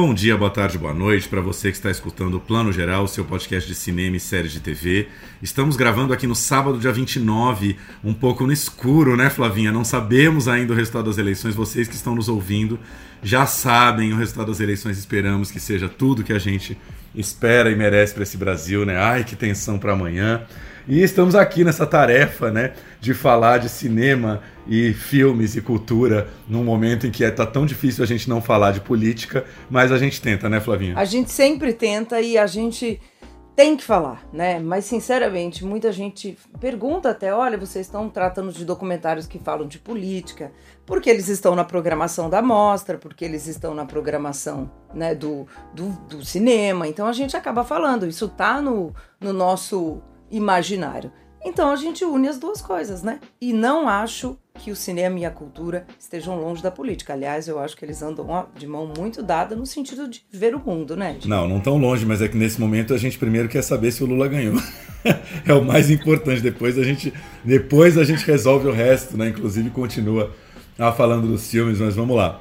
Bom dia, boa tarde, boa noite para você que está escutando o Plano Geral, seu podcast de cinema e séries de TV. Estamos gravando aqui no sábado, dia 29, um pouco no escuro, né, Flavinha? Não sabemos ainda o resultado das eleições. Vocês que estão nos ouvindo já sabem o resultado das eleições. Esperamos que seja tudo que a gente espera e merece para esse Brasil, né? Ai, que tensão para amanhã. E estamos aqui nessa tarefa, né, de falar de cinema e filmes e cultura num momento em que está é, tão difícil a gente não falar de política, mas a gente tenta, né, Flavinha? A gente sempre tenta e a gente tem que falar, né? Mas sinceramente, muita gente pergunta até, olha, vocês estão tratando de documentários que falam de política, porque eles estão na programação da mostra, porque eles estão na programação né, do, do, do cinema. Então a gente acaba falando, isso tá no, no nosso imaginário. Então a gente une as duas coisas, né? E não acho que o cinema e a cultura estejam longe da política. Aliás, eu acho que eles andam de mão muito dada no sentido de ver o mundo, né? Não, não tão longe, mas é que nesse momento a gente primeiro quer saber se o Lula ganhou. é o mais importante. Depois a gente, depois a gente resolve o resto, né? Inclusive continua falando dos filmes, mas vamos lá.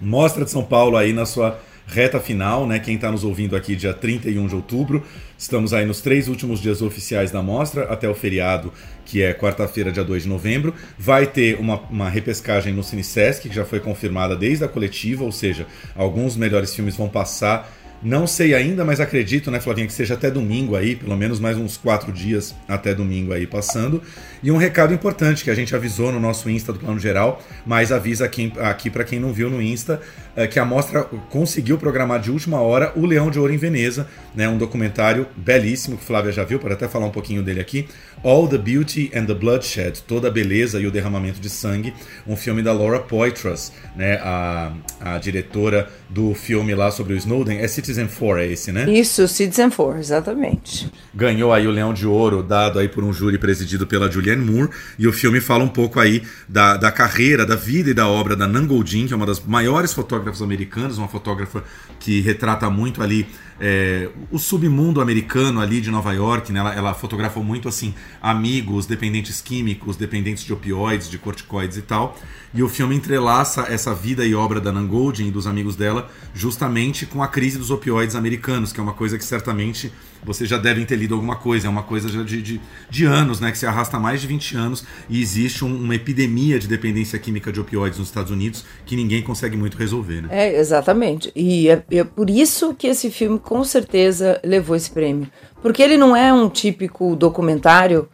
Mostra de São Paulo aí na sua reta final, né? Quem está nos ouvindo aqui dia 31 de outubro, estamos aí nos três últimos dias oficiais da mostra, até o feriado, que é quarta-feira, dia 2 de novembro. Vai ter uma, uma repescagem no CineSesc, que já foi confirmada desde a coletiva, ou seja, alguns melhores filmes vão passar não sei ainda, mas acredito, né, Flavinha, que seja até domingo aí, pelo menos mais uns quatro dias até domingo aí passando. E um recado importante que a gente avisou no nosso Insta do Plano Geral, mas avisa aqui, aqui para quem não viu no Insta, é que a mostra conseguiu programar de última hora o Leão de Ouro em Veneza, né, um documentário belíssimo que Flávia já viu, pode até falar um pouquinho dele aqui. All the Beauty and the Bloodshed, toda a beleza e o derramamento de sangue, um filme da Laura Poitras, né, a, a diretora do filme lá sobre o Snowden. É Citizen 4, é esse, né? Isso, Citizen 4, exatamente. Ganhou aí o Leão de Ouro, dado aí por um júri presidido pela Julianne Moore, e o filme fala um pouco aí da, da carreira, da vida e da obra da Nan Goldin, que é uma das maiores fotógrafas americanas, uma fotógrafa que retrata muito ali é, o submundo americano ali de Nova York, né? ela, ela fotografa muito assim amigos, dependentes químicos, dependentes de opioides, de corticoides e tal. E o filme entrelaça essa vida e obra da Nan Goldin e dos amigos dela justamente com a crise dos opioides americanos, que é uma coisa que certamente vocês já devem ter lido alguma coisa, é uma coisa de, de, de anos, né, que se arrasta há mais de 20 anos e existe um, uma epidemia de dependência química de opioides nos Estados Unidos que ninguém consegue muito resolver. Né? É, exatamente. E é, é por isso que esse filme com certeza levou esse prêmio. Porque ele não é um típico documentário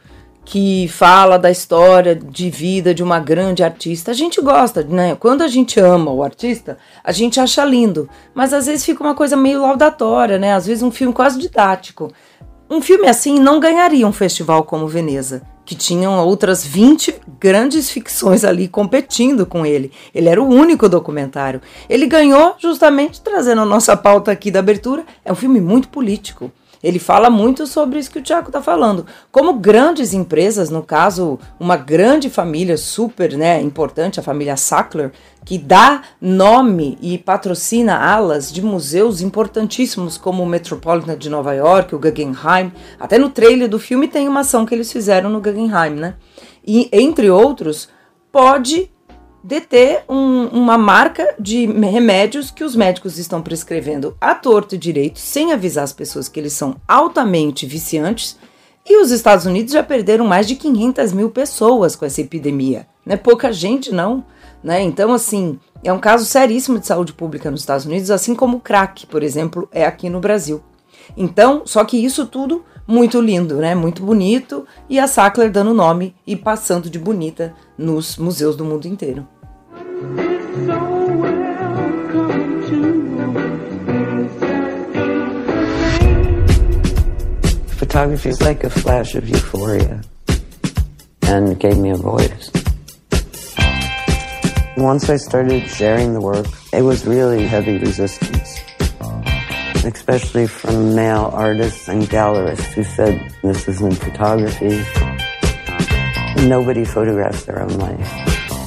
que fala da história de vida de uma grande artista. A gente gosta, né? Quando a gente ama o artista, a gente acha lindo, mas às vezes fica uma coisa meio laudatória, né? Às vezes um filme quase didático. Um filme assim não ganharia um festival como Veneza, que tinham outras 20 grandes ficções ali competindo com ele. Ele era o único documentário. Ele ganhou justamente trazendo a nossa pauta aqui da abertura. É um filme muito político. Ele fala muito sobre isso que o Tiago está falando. Como grandes empresas, no caso, uma grande família super né, importante, a família Sackler, que dá nome e patrocina alas de museus importantíssimos como o Metropolitan de Nova York, o Guggenheim. Até no trailer do filme tem uma ação que eles fizeram no Guggenheim, né? E, entre outros, pode deter um, uma marca de remédios que os médicos estão prescrevendo à torto e direito, sem avisar as pessoas que eles são altamente viciantes. E os Estados Unidos já perderam mais de 500 mil pessoas com essa epidemia. Não é pouca gente, não. Né? Então, assim, é um caso seríssimo de saúde pública nos Estados Unidos, assim como o crack, por exemplo, é aqui no Brasil. Então, só que isso tudo muito lindo, né? Muito bonito e a Sackler dando nome e passando de bonita nos museus do mundo inteiro. Photography is like a flash of euphoria and gave me a voice. Once I started sharing the work, it was really heavy resistance, especially from male artists and gallerists who said, this isn't photography. Nobody photographs their own life.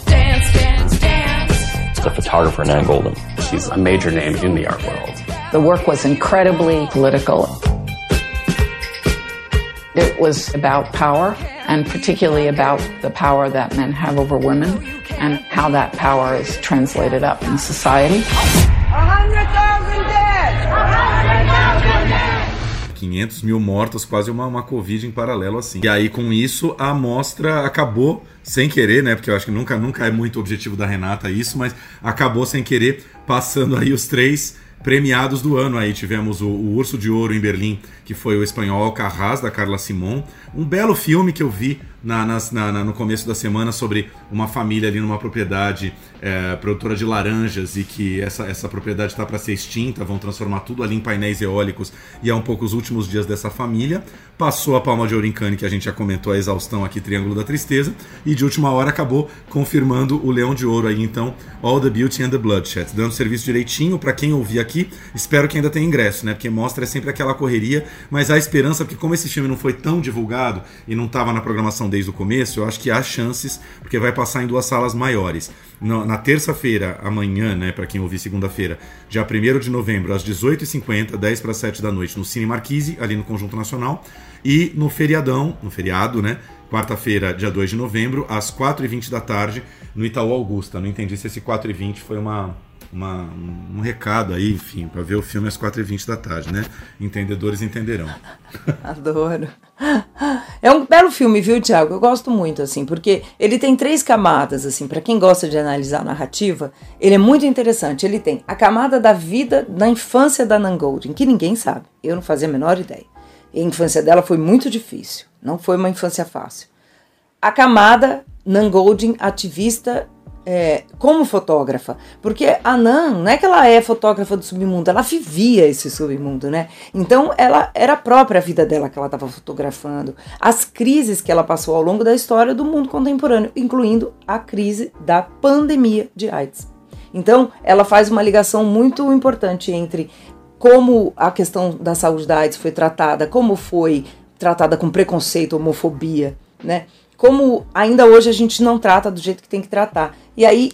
Dance, dance, dance. the photographer Nan Golden. She's a major name in the art world. The work was incredibly political. It was about power, and particularly about the power that men have over women, and how that power is translated up in society. 500 mil mortos, quase uma, uma Covid em paralelo assim. E aí, com isso, a amostra acabou sem querer, né? Porque eu acho que nunca, nunca é muito objetivo da Renata isso, mas acabou sem querer, passando aí os três premiados do ano aí. Tivemos o, o Urso de Ouro em Berlim, que foi o espanhol Alcarraz, da Carla Simon. Um belo filme que eu vi na, nas- na- na- no começo da semana sobre uma família ali numa propriedade é, produtora de laranjas e que essa, essa propriedade está para ser extinta, vão transformar tudo ali em painéis eólicos e é um pouco os últimos dias dessa família. Passou a Palma de Cannes, que a gente já comentou a exaustão aqui, Triângulo da Tristeza, e de última hora acabou confirmando o Leão de Ouro aí, então, All the Beauty and the Bloodshed, dando serviço direitinho para quem ouvir aqui. Espero que ainda tenha ingresso, né? Porque mostra é sempre aquela correria, mas há esperança, porque como esse filme não foi tão divulgado e não estava na programação desde o começo, eu acho que há chances, porque vai passar em duas salas maiores. No- na terça-feira, amanhã, né, para quem ouvir segunda-feira, dia 1 de novembro, às 18h50, 10 para 7 da noite, no Cine Marquise, ali no Conjunto Nacional, e no feriadão, no feriado, né, quarta-feira, dia 2 de novembro, às 4h20 da tarde, no Itaú Augusta. Não entendi se esse 4h20 foi uma, uma- um recado aí, enfim, para ver o filme às 4h20 da tarde, né? Entendedores entenderão. Adoro. É um belo filme, viu, Thiago? Eu gosto muito, assim, porque ele tem três camadas, assim, para quem gosta de analisar a narrativa, ele é muito interessante. Ele tem a camada da vida na infância da Nan Goldin, que ninguém sabe. Eu não fazia a menor ideia. E a infância dela foi muito difícil. Não foi uma infância fácil. A camada Nan Goldin, ativista é, como fotógrafa. Porque a Nan, não é que ela é fotógrafa do submundo, ela vivia esse submundo, né? Então ela era a própria vida dela que ela estava fotografando. As crises que ela passou ao longo da história do mundo contemporâneo, incluindo a crise da pandemia de AIDS. Então, ela faz uma ligação muito importante entre como a questão da saúde da AIDS foi tratada, como foi tratada com preconceito, homofobia, né? Como ainda hoje a gente não trata do jeito que tem que tratar. E aí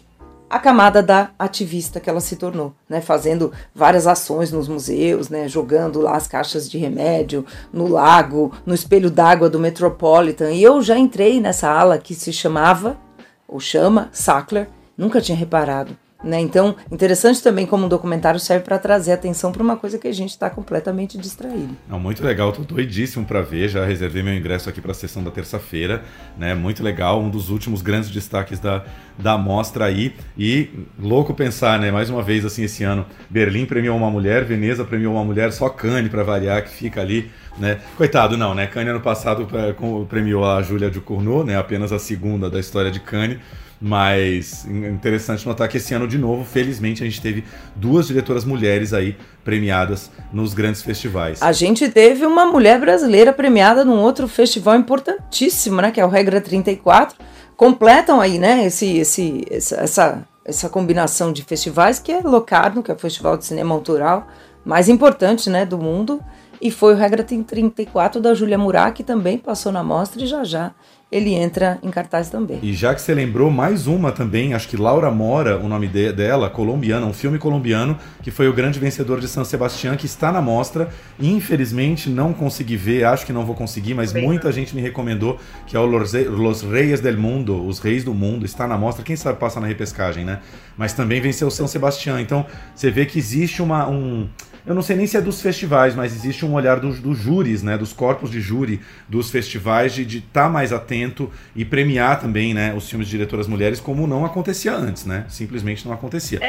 a camada da ativista que ela se tornou, né, fazendo várias ações nos museus, né, jogando lá as caixas de remédio no lago, no espelho d'água do Metropolitan. E eu já entrei nessa ala que se chamava ou chama Sackler, nunca tinha reparado. Né? Então, interessante também como um documentário serve para trazer atenção para uma coisa que a gente está completamente distraído. Muito legal, tô doidíssimo para ver, já reservei meu ingresso aqui para a sessão da terça-feira, né? Muito legal, um dos últimos grandes destaques da, da mostra aí. E louco pensar, né? Mais uma vez assim esse ano, Berlim premiou uma mulher, Veneza premiou uma mulher, só Cannes para variar que fica ali, né? Coitado, não, né? Ano passado com- premiou a Júlia de Cournot, né? Apenas a segunda da história de Cannes. Mas interessante notar que esse ano, de novo, felizmente, a gente teve duas diretoras mulheres aí premiadas nos grandes festivais. A gente teve uma mulher brasileira premiada num outro festival importantíssimo, né, que é o Regra 34. Completam aí, né, esse, esse, essa, essa, combinação de festivais que é Locarno, que é o festival de cinema autoral mais importante, né, do mundo, e foi o Regra 34 da Júlia Murat, que também passou na mostra e já já ele entra em cartaz também. E já que você lembrou, mais uma também, acho que Laura Mora, o nome de- dela, colombiana, um filme colombiano, que foi o grande vencedor de San Sebastián, que está na mostra. Infelizmente não consegui ver, acho que não vou conseguir, mas muita gente me recomendou, que é o Los Re- Los Reyes del Mundo, Os Reis do Mundo, está na mostra. Quem sabe passa na repescagem, né? Mas também venceu São Sebastián. Então você vê que existe uma. Um, eu não sei nem se é dos festivais, mas existe um olhar dos, dos júris, né, dos corpos de júri dos festivais de estar mais atento e premiar também, né, os filmes de diretoras mulheres como não acontecia antes, né? Simplesmente não acontecia.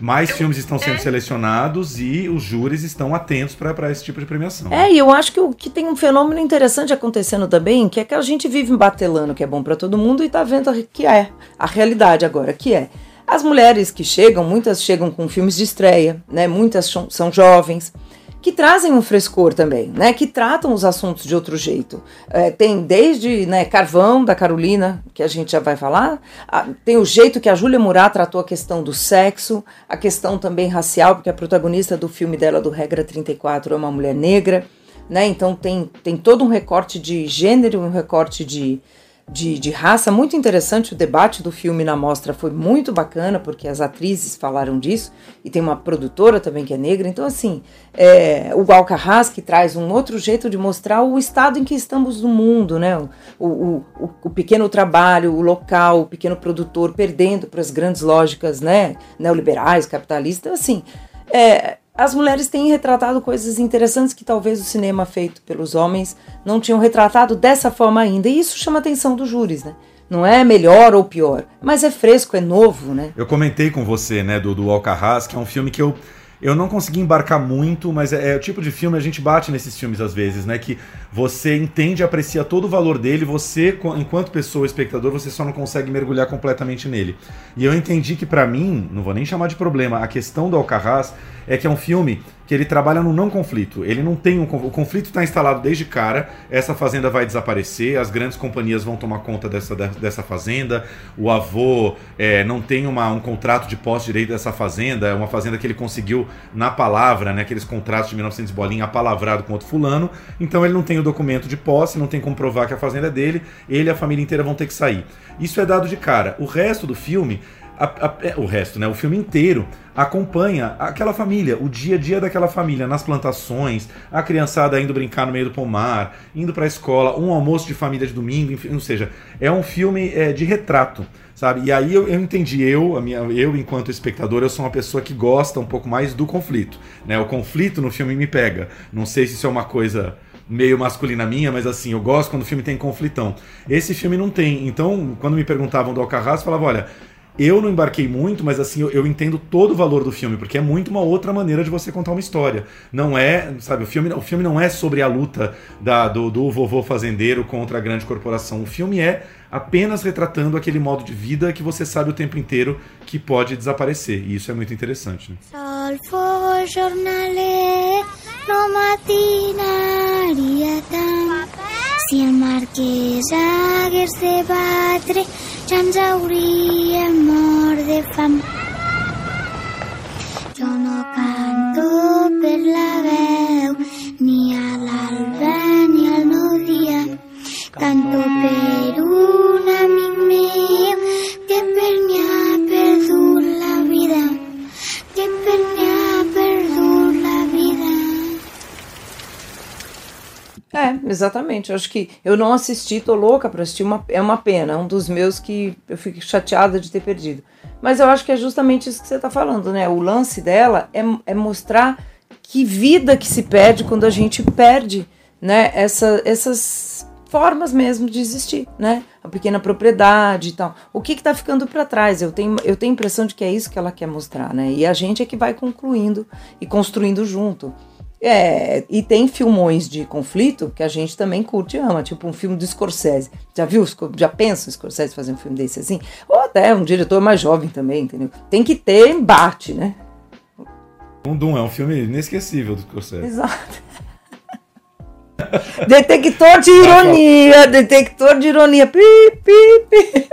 Mais filmes estão sendo selecionados e os júris estão atentos para esse tipo de premiação. É, e eu acho que, o, que tem um fenômeno interessante acontecendo também, que é que a gente vive batelando que é bom para todo mundo e tá vendo a- que é a realidade agora, que é as mulheres que chegam, muitas chegam com filmes de estreia, né? Muitas são, jovens que trazem um frescor também, né? Que tratam os assuntos de outro jeito. É, tem desde né, Carvão da Carolina, que a gente já vai falar, a- tem o jeito que a Júlia Murat tratou a questão do sexo, a questão também racial, porque a protagonista do filme dela do Regra 34 é uma mulher negra, né? Então tem, tem todo um recorte de gênero, um recorte de de, de raça, muito interessante. O debate do filme na mostra foi muito bacana, porque as atrizes falaram disso, e tem uma produtora também que é negra. Então, assim, é, o Alcarrás que traz um outro jeito de mostrar o estado em que estamos no mundo, né? O, o, o, o pequeno trabalho, o local, o pequeno produtor perdendo para as grandes lógicas, né? Neoliberais, capitalistas. Então, assim, é, as mulheres têm retratado coisas interessantes que talvez o cinema feito pelos homens não tinham retratado dessa forma ainda. E isso chama a atenção dos júris, né? Não é melhor ou pior, mas é fresco, é novo, né? Eu comentei com você, né, do, do Alcarrás, que é um filme que eu, eu não consegui embarcar muito, mas é, é o tipo de filme a gente bate nesses filmes às vezes, né? Que você entende aprecia todo o valor dele, você, enquanto pessoa, espectador, você só não consegue mergulhar completamente nele. E eu entendi que pra mim, não vou nem chamar de problema, a questão do Alcarrás é que é um filme que ele trabalha no não conflito. Ele não tem um o conflito está instalado desde cara. Essa fazenda vai desaparecer, as grandes companhias vão tomar conta dessa, dessa fazenda. O avô é, não tem uma, um contrato de posse direito dessa fazenda. É uma fazenda que ele conseguiu na palavra, né? Aqueles contratos de 1900 bolinha apalavrado com outro fulano. Então ele não tem o documento de posse, não tem como provar que a fazenda é dele. Ele e a família inteira vão ter que sair. Isso é dado de cara. O resto do filme a- a- é, o resto, né? O filme inteiro acompanha aquela família, o dia a dia daquela família, nas plantações, a criançada indo brincar no meio do pomar, indo pra escola, um almoço de família de domingo, enfim, ou seja, é um filme é, de retrato, sabe? E aí eu, eu entendi, eu, a minha, eu enquanto espectador, eu sou uma pessoa que gosta um pouco mais do conflito, né? O conflito no filme me pega. Não sei se isso é uma coisa meio masculina minha, mas assim, eu gosto quando o filme tem conflitão. Esse filme não tem. Então, quando me perguntavam do Alcarrás, eu falava, olha, eu não embarquei muito, mas assim, eu, eu entendo todo o valor do filme, porque é muito uma outra maneira de você contar uma história. Não é, sabe, o filme, o filme não é sobre a luta da, do, do vovô fazendeiro contra a grande corporação. O filme é apenas retratando aquele modo de vida que você sabe o tempo inteiro que pode desaparecer. E isso é muito interessante. Né? Solfo giornale no matinaria tant si el marquès hagués de batre ja ens hauríem mort de fam. Jo no canto per la veu ni a l'alba ni al nou dia canto per un amic meu que per mi ha perdut la vida que per mi ha É, exatamente. Eu acho que eu não assisti, tô louca pra assistir, uma, é uma pena. Um dos meus que eu fico chateada de ter perdido. Mas eu acho que é justamente isso que você tá falando, né? O lance dela é, é mostrar que vida que se perde quando a gente perde, né? Essa, essas formas mesmo de existir, né? A pequena propriedade e tal. O que que tá ficando para trás? Eu tenho, eu tenho a impressão de que é isso que ela quer mostrar, né? E a gente é que vai concluindo e construindo junto. É, e tem filmões de conflito que a gente também curte e ama, tipo um filme do Scorsese. Já viu? Já pensa o Scorsese fazer um filme desse assim? Ou até um diretor mais jovem também, entendeu? Tem que ter embate, né? Um Doom é um filme inesquecível do Scorsese. Exato. detector de ironia, detector de ironia. Pi, pi, pi.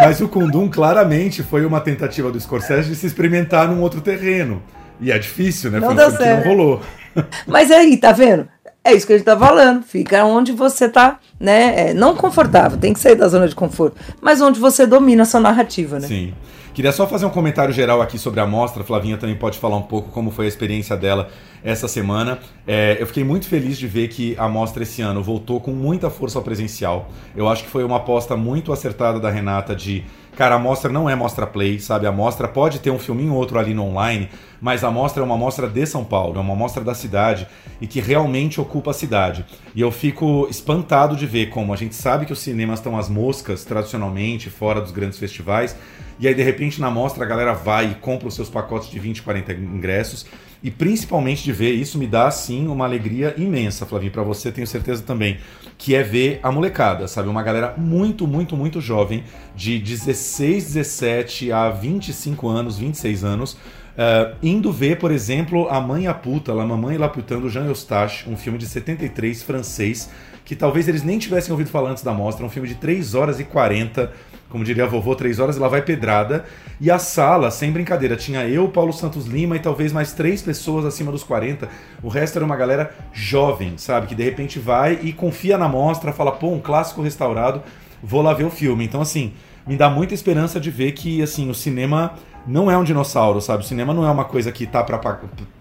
Mas o Kundum claramente foi uma tentativa do Scorsese de se experimentar num outro terreno. E é difícil, né? Não foi deu que não certo. rolou. Mas aí, tá vendo? É isso que a gente tá falando. Fica onde você tá, né? é, não confortável, tem que sair da zona de conforto, mas onde você domina a sua narrativa, né? Sim. Queria só fazer um comentário geral aqui sobre a mostra. Flavinha também pode falar um pouco como foi a experiência dela essa semana. É, eu fiquei muito feliz de ver que a mostra esse ano voltou com muita força ao presencial. Eu acho que foi uma aposta muito acertada da Renata de. Cara, a mostra não é mostra play, sabe? A mostra pode ter um filminho ou outro ali no online, mas a mostra é uma mostra de São Paulo, é uma mostra da cidade e que realmente ocupa a cidade. E eu fico espantado de ver como a gente sabe que os cinemas estão às moscas tradicionalmente, fora dos grandes festivais, e aí de repente na mostra a galera vai e compra os seus pacotes de 20, 40 ingressos. E principalmente de ver, isso me dá assim uma alegria imensa, Flavinho, para você tenho certeza também, que é ver a molecada, sabe? Uma galera muito, muito, muito jovem, de 16, 17 a 25 anos, 26 anos, Uh, indo ver, por exemplo, A Mãe a Puta, La Mamãe e La Jean Eustache, um filme de 73, francês, que talvez eles nem tivessem ouvido falar antes da mostra, um filme de 3 horas e 40, como diria a vovô, 3 horas e lá vai pedrada. E a sala, sem brincadeira, tinha eu, Paulo Santos Lima e talvez mais três pessoas acima dos 40. O resto era uma galera jovem, sabe? Que de repente vai e confia na mostra, fala, pô, um clássico restaurado, vou lá ver o filme. Então, assim, me dá muita esperança de ver que, assim, o cinema não é um dinossauro, sabe? O cinema não é uma coisa que tá pra,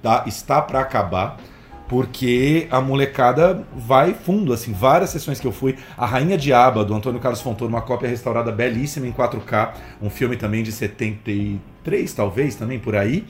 tá, está para acabar, porque a molecada vai fundo, assim, várias sessões que eu fui. A Rainha Diaba, do Antônio Carlos Fontoura, uma cópia restaurada belíssima em 4K, um filme também de 73, talvez, também por aí.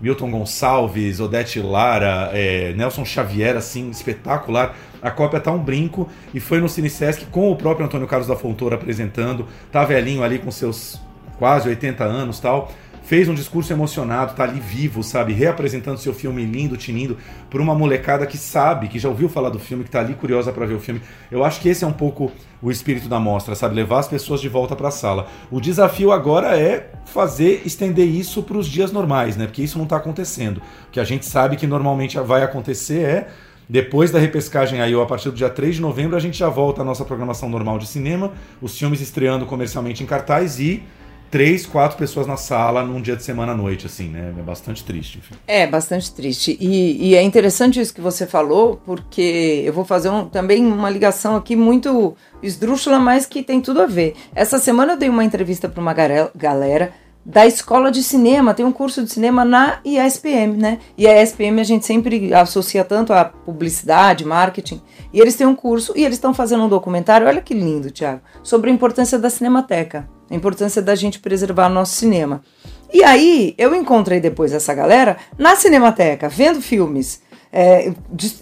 Milton Gonçalves, Odete Lara, é, Nelson Xavier, assim, espetacular. A cópia tá um brinco e foi no Cine com o próprio Antônio Carlos da Fontoura apresentando. Tá velhinho ali com seus quase 80 anos tal fez um discurso emocionado, tá ali vivo, sabe? Reapresentando seu filme lindo, tinindo, por uma molecada que sabe, que já ouviu falar do filme, que tá ali curiosa para ver o filme. Eu acho que esse é um pouco o espírito da mostra, sabe? Levar as pessoas de volta para a sala. O desafio agora é fazer, estender isso para os dias normais, né? Porque isso não tá acontecendo. O que a gente sabe que normalmente vai acontecer é depois da repescagem aí, ou a partir do dia 3 de novembro, a gente já volta à nossa programação normal de cinema, os filmes estreando comercialmente em cartaz e três, quatro pessoas na sala num dia de semana à noite, assim, né? É bastante triste. Enfim. É, bastante triste. E, e, é interessante isso que você falou, porque eu vou fazer um, também uma ligação aqui muito esdrúxula, mas que tem tudo a ver. Essa semana eu dei uma entrevista para uma galera da escola de cinema, tem um curso de cinema na ISPM, né? E a ISPM a gente sempre associa tanto a publicidade, marketing, e eles têm um curso e eles estão fazendo um documentário, olha que lindo, Tiago, sobre a importância da cinemateca a importância da gente preservar nosso cinema. E aí, eu encontrei depois essa galera na Cinemateca, vendo filmes. É,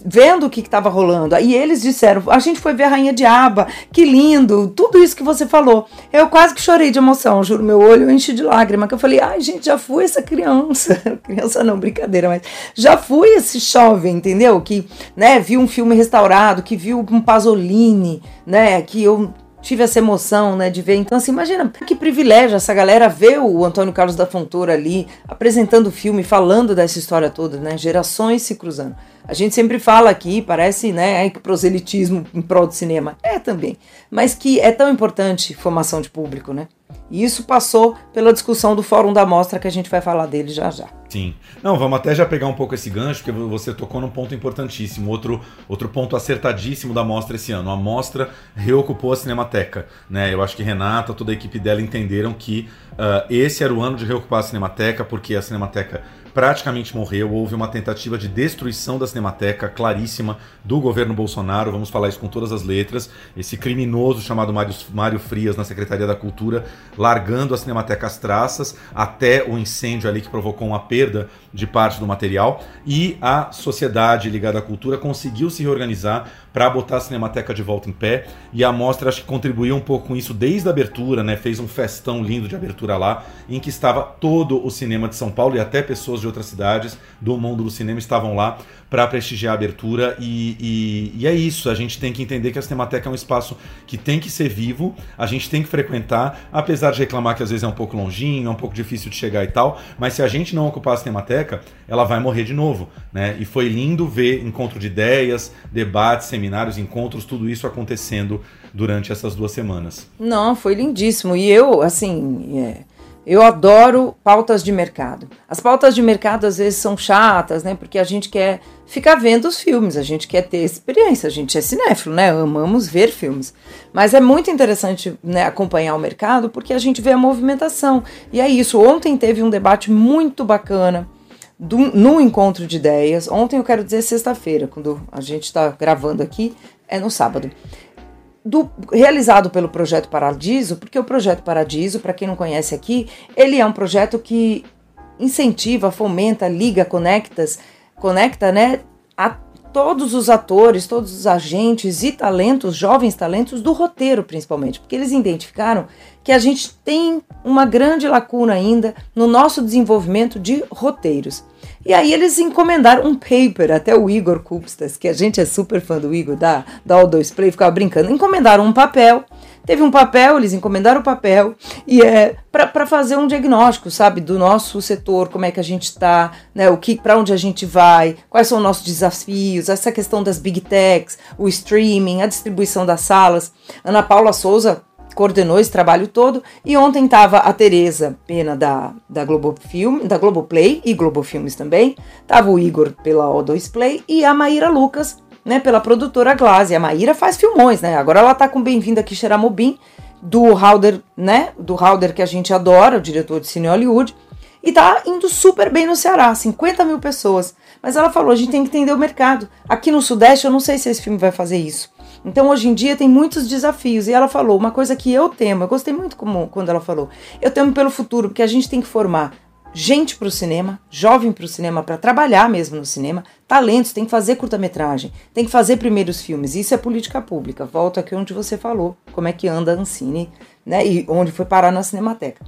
vendo o que estava rolando. Aí eles disseram: a gente foi ver a Rainha de Aba, que lindo, tudo isso que você falou. Eu quase que chorei de emoção, juro, meu olho enche de lágrima. Que eu falei: ai, gente, já fui essa criança. criança não, brincadeira, mas já fui esse jovem, entendeu? Que né, viu um filme restaurado, que viu um Pasolini, né? Que eu tive essa emoção, né, de ver. Então, assim, imagina que privilégio essa galera ver o Antônio Carlos da Fontoura ali apresentando o filme, falando dessa história toda, né, gerações se cruzando. A gente sempre fala aqui, parece, né, que proselitismo em prol do cinema. É também. Mas que é tão importante formação de público, né? E isso passou pela discussão do Fórum da Mostra, que a gente vai falar dele já já. Sim. Não, vamos até já pegar um pouco esse gancho, porque você tocou num ponto importantíssimo, outro, outro ponto acertadíssimo da mostra esse ano. A mostra reocupou a Cinemateca. Né? Eu acho que Renata, toda a equipe dela entenderam que uh, esse era o ano de reocupar a Cinemateca, porque a Cinemateca praticamente morreu. Houve uma tentativa de destruição da Cinemateca claríssima do governo Bolsonaro. Vamos falar isso com todas as letras. Esse criminoso chamado Mário Frias na Secretaria da Cultura, largando a Cinemateca às traças, até o incêndio ali que provocou uma perda de parte do material. E a sociedade ligada à cultura conseguiu se reorganizar para botar a Cinemateca de volta em pé. E a mostra acho que contribuiu um pouco com isso desde a abertura, né? Fez um festão lindo de abertura lá, em que estava todo o cinema de São Paulo e até pessoas de outras cidades do mundo do cinema estavam lá para prestigiar a abertura. E, e, e, é isso, a gente tem que entender que a Cinemateca é um espaço que tem que ser vivo, a gente tem que frequentar, apesar de reclamar que às vezes é um pouco longinho, é um pouco difícil de chegar e tal, mas se a gente não ocupar a Cinemateca, ela vai morrer de novo. Né? E foi lindo ver encontro de ideias, debates, seminários encontros, tudo isso acontecendo durante essas duas semanas. Não, foi lindíssimo. E eu, assim, é, eu adoro pautas de mercado. As pautas de mercado às vezes são chatas, né? Porque a gente quer ficar vendo os filmes, a gente quer ter experiência, a gente é cinéfilo, né? Amamos ver filmes. Mas é muito interessante né, acompanhar o mercado porque a gente vê a movimentação. E é isso. Ontem teve um debate muito bacana do, no encontro de ideias. Ontem eu quero dizer sexta-feira, quando a gente está gravando aqui, é no sábado. Do, realizado pelo Projeto Paradiso, porque o Projeto Paradiso, para quem não conhece aqui, ele é um projeto que incentiva, fomenta, liga, conectas, conecta, né, a todos os atores, todos os agentes e talentos, jovens talentos do roteiro principalmente, porque eles identificaram que a gente tem uma grande lacuna ainda no nosso desenvolvimento de roteiros. E aí eles encomendaram um paper, até o Igor Kupstas, que a gente é super fã do Igor, da, da O2 Play, ficava brincando, encomendaram um papel teve um papel, eles encomendaram o papel, e é para fazer um diagnóstico, sabe, do nosso setor, como é que a gente está, né, o que, para onde a gente vai, quais são os nossos desafios, essa questão das big techs, o streaming, a distribuição das salas. Ana Paula Souza coordenou esse trabalho todo e ontem estava a Tereza Pena da, da Globo Film, da Globoplay e Globo Filmes também, tava o Igor pela O2 Play e a Maíra Lucas, né, pela produtora Glaze. A Maíra faz filmões, né? Agora ela tá com Bem-vinda aqui Xeramobim, do Halder, né, do Halder que a gente adora, o diretor de cine Hollywood, e tá indo super bem no Ceará, 50 mil pessoas. Mas ela falou, a gente tem que entender o mercado. Aqui no Sudeste eu não sei se esse filme vai fazer isso. Então, hoje em dia, tem muitos desafios. E ela falou uma coisa que eu temo, eu gostei muito como, quando ela falou. Eu temo pelo futuro, porque a gente tem que formar gente para o cinema, jovem para o cinema, para trabalhar mesmo no cinema, talentos, tem que fazer curta-metragem, tem que fazer primeiros filmes. Isso é política pública. Volta aqui onde você falou, como é que anda a Ancine, né? E onde foi parar na Cinemateca.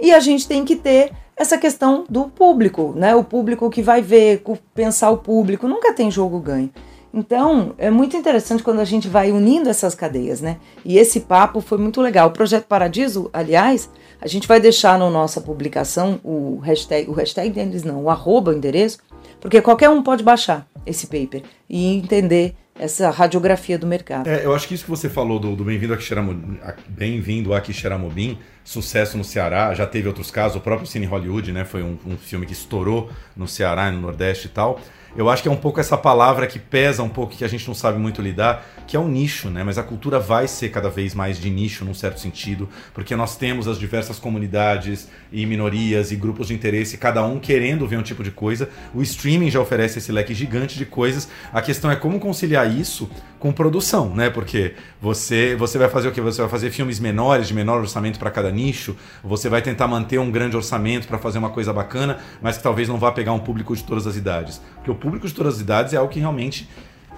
E a gente tem que ter essa questão do público, né? O público que vai ver, pensar o público, nunca tem jogo ganho. Então, é muito interessante quando a gente vai unindo essas cadeias, né? E esse papo foi muito legal. O Projeto Paradiso, aliás, a gente vai deixar na nossa publicação o hashtag, o hashtag deles não, o arroba, o endereço, porque qualquer um pode baixar esse paper e entender essa radiografia do mercado. É, eu acho que isso que você falou do, do Bem-vindo a Bem-vindo a Quixeramobim, sucesso no Ceará, já teve outros casos, o próprio Cine Hollywood, né, foi um, um filme que estourou no Ceará no Nordeste e tal. Eu acho que é um pouco essa palavra que pesa um pouco, que a gente não sabe muito lidar, que é o nicho, né? Mas a cultura vai ser cada vez mais de nicho, num certo sentido, porque nós temos as diversas comunidades e minorias e grupos de interesse, cada um querendo ver um tipo de coisa. O streaming já oferece esse leque gigante de coisas. A questão é como conciliar isso com produção, né? Porque você, você vai fazer o que? Você vai fazer filmes menores, de menor orçamento para cada nicho, você vai tentar manter um grande orçamento para fazer uma coisa bacana, mas que talvez não vá pegar um público de todas as idades. Porque o público de todas as idades é algo que realmente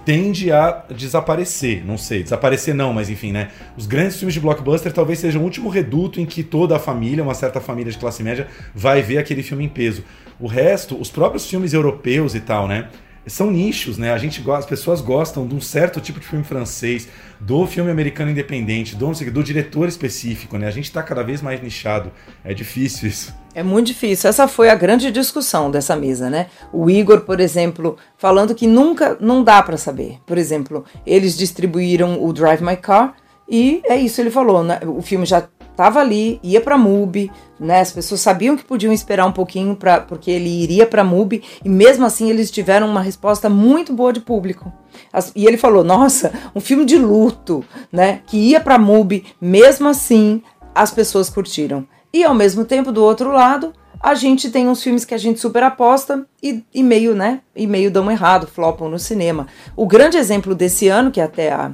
tende a desaparecer, não sei, desaparecer não, mas enfim, né? Os grandes filmes de blockbuster talvez sejam o último reduto em que toda a família, uma certa família de classe média, vai ver aquele filme em peso. O resto, os próprios filmes europeus e tal, né? São nichos, né? A gente as pessoas gostam de um certo tipo de filme francês, do filme americano independente, do, do diretor específico, né? A gente está cada vez mais nichado. É difícil isso. É muito difícil. Essa foi a grande discussão dessa mesa, né? O Igor, por exemplo, falando que nunca, não dá para saber. Por exemplo, eles distribuíram o Drive My Car e é isso ele falou. Né? O filme já estava ali, ia para MUBI, né? As pessoas sabiam que podiam esperar um pouquinho para porque ele iria para MUBI e mesmo assim eles tiveram uma resposta muito boa de público. As, e ele falou: "Nossa, um filme de luto, né? Que ia para MUBI, mesmo assim as pessoas curtiram". E ao mesmo tempo do outro lado, a gente tem uns filmes que a gente super aposta e, e meio, né? E meio dão errado, flopam no cinema. O grande exemplo desse ano, que até a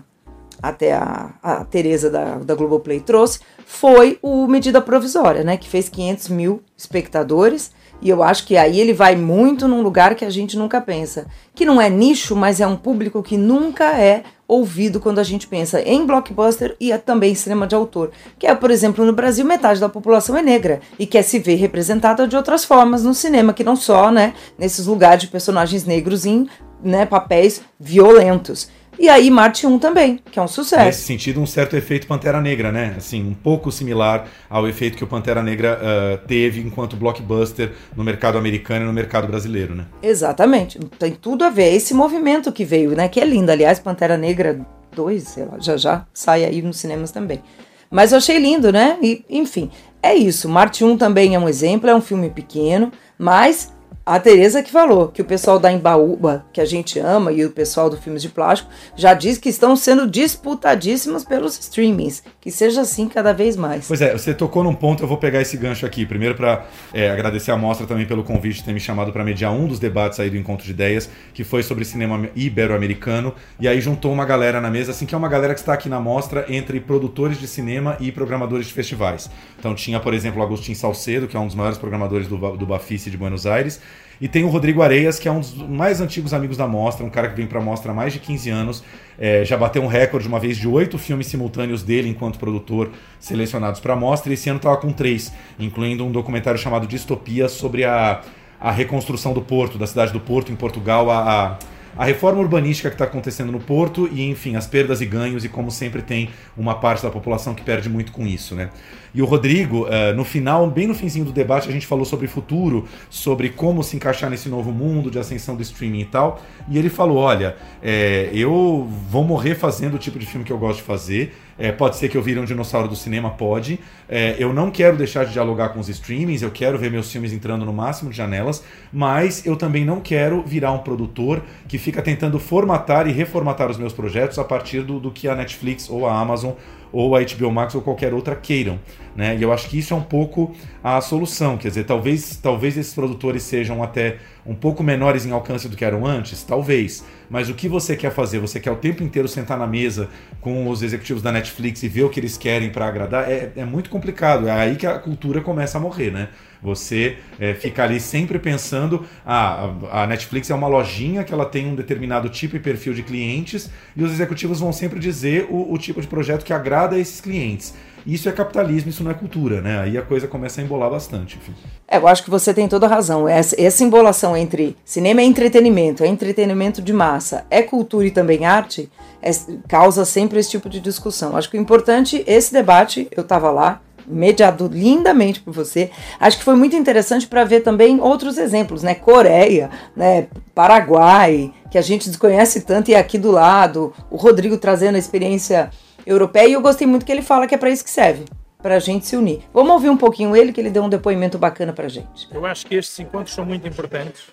até a, a Tereza da, da Globoplay trouxe, foi o Medida Provisória, né? Que fez 500 mil espectadores. E eu acho que aí ele vai muito num lugar que a gente nunca pensa. Que não é nicho, mas é um público que nunca é ouvido quando a gente pensa em blockbuster e é também cinema de autor. Que é, por exemplo, no Brasil, metade da população é negra e quer se ver representada de outras formas no cinema, que não só, né, nesses lugares de personagens negros em né, papéis violentos. E aí Marte 1 também, que é um sucesso. Nesse sentido, um certo efeito Pantera Negra, né? Assim, um pouco similar ao efeito que o Pantera Negra uh, teve enquanto blockbuster no mercado americano e no mercado brasileiro, né? Exatamente. Tem tudo a ver. Esse movimento que veio, né? Que é lindo. Aliás, Pantera Negra 2, sei lá, já já sai aí nos cinemas também. Mas eu achei lindo, né? E, enfim, é isso. Marte 1 também é um exemplo, é um filme pequeno, mas a Tereza que falou que o pessoal da Embaúba, que a gente ama, e o pessoal do Filmes de Plástico, já diz que estão sendo disputadíssimos pelos streamings. Que seja assim cada vez mais. Pois é, você tocou num ponto, eu vou pegar esse gancho aqui. Primeiro, para é, agradecer a mostra também pelo convite de ter me chamado para mediar um dos debates aí do Encontro de Ideias, que foi sobre cinema ibero-americano. E aí juntou uma galera na mesa, assim, que é uma galera que está aqui na mostra entre produtores de cinema e programadores de festivais. Então tinha, por exemplo, o Agostinho Salcedo, que é um dos maiores programadores do, do Bafice de Buenos Aires. E tem o Rodrigo Areias, que é um dos mais antigos amigos da mostra, um cara que vem pra mostra há mais de 15 anos. É, já bateu um recorde uma vez de oito filmes simultâneos dele enquanto produtor selecionados para a mostra. E esse ano estava com três, incluindo um documentário chamado Distopia sobre a, a reconstrução do porto, da cidade do Porto, em Portugal, a, a a reforma urbanística que está acontecendo no Porto e, enfim, as perdas e ganhos, e como sempre tem uma parte da população que perde muito com isso, né? E o Rodrigo, uh, no final, bem no finzinho do debate, a gente falou sobre futuro, sobre como se encaixar nesse novo mundo de ascensão do streaming e tal. E ele falou: olha, é, eu vou morrer fazendo o tipo de filme que eu gosto de fazer. É, pode ser que eu vire um dinossauro do cinema, pode. É, eu não quero deixar de dialogar com os streamings, eu quero ver meus filmes entrando no máximo de janelas, mas eu também não quero virar um produtor que fica tentando formatar e reformatar os meus projetos a partir do, do que a Netflix ou a Amazon ou a HBO Max ou qualquer outra queiram. Né? E eu acho que isso é um pouco a solução. Quer dizer, talvez, talvez esses produtores sejam até um pouco menores em alcance do que eram antes, talvez. Mas o que você quer fazer? Você quer o tempo inteiro sentar na mesa com os executivos da Netflix e ver o que eles querem para agradar? É, é muito complicado. É aí que a cultura começa a morrer, né? Você é, fica ali sempre pensando, ah, a Netflix é uma lojinha que ela tem um determinado tipo e perfil de clientes e os executivos vão sempre dizer o, o tipo de projeto que agrada a esses clientes. Isso é capitalismo, isso não é cultura, né? Aí a coisa começa a embolar bastante. Enfim. É, eu acho que você tem toda a razão. Essa, essa embolação entre cinema é entretenimento, é entretenimento de massa, é cultura e também arte, é, causa sempre esse tipo de discussão. Acho que o importante, esse debate, eu estava lá, mediado lindamente por você. Acho que foi muito interessante para ver também outros exemplos, né? Coreia, né? Paraguai, que a gente desconhece tanto e aqui do lado. O Rodrigo trazendo a experiência europeia e eu gostei muito que ele fala que é para isso que serve. Para a gente se unir. Vamos ouvir um pouquinho ele, que ele deu um depoimento bacana para gente. Eu acho que estes encontros são muito importantes.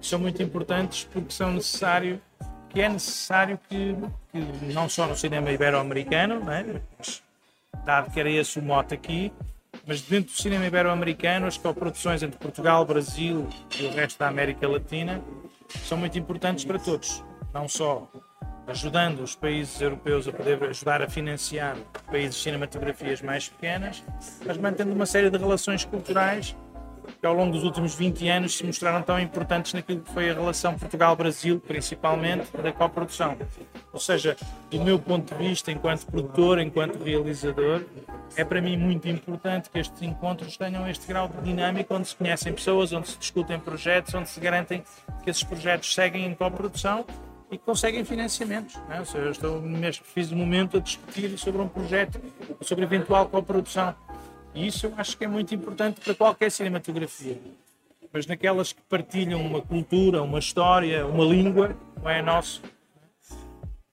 São muito importantes porque são necessário, que é necessário que, que não só no cinema ibero-americano, né, mas dado que era esse o mote aqui, mas dentro do cinema ibero-americano, as coproduções entre Portugal, Brasil e o resto da América Latina são muito importantes para todos. Não só ajudando os países europeus a poder ajudar a financiar países de cinematografias mais pequenas, mas mantendo uma série de relações culturais que ao longo dos últimos 20 anos se mostraram tão importantes naquilo que foi a relação Portugal-Brasil, principalmente da coprodução. Ou seja, do meu ponto de vista, enquanto produtor, enquanto realizador, é para mim muito importante que estes encontros tenham este grau de dinâmica, onde se conhecem pessoas, onde se discutem projetos, onde se garantem que esses projetos seguem em coprodução e que conseguem financiamentos. Não é? Ou seja, eu estou neste preciso momento a discutir sobre um projeto, sobre eventual coprodução. E isso eu acho que é muito importante para qualquer cinematografia. Mas naquelas que partilham uma cultura, uma história, uma língua, não é nosso,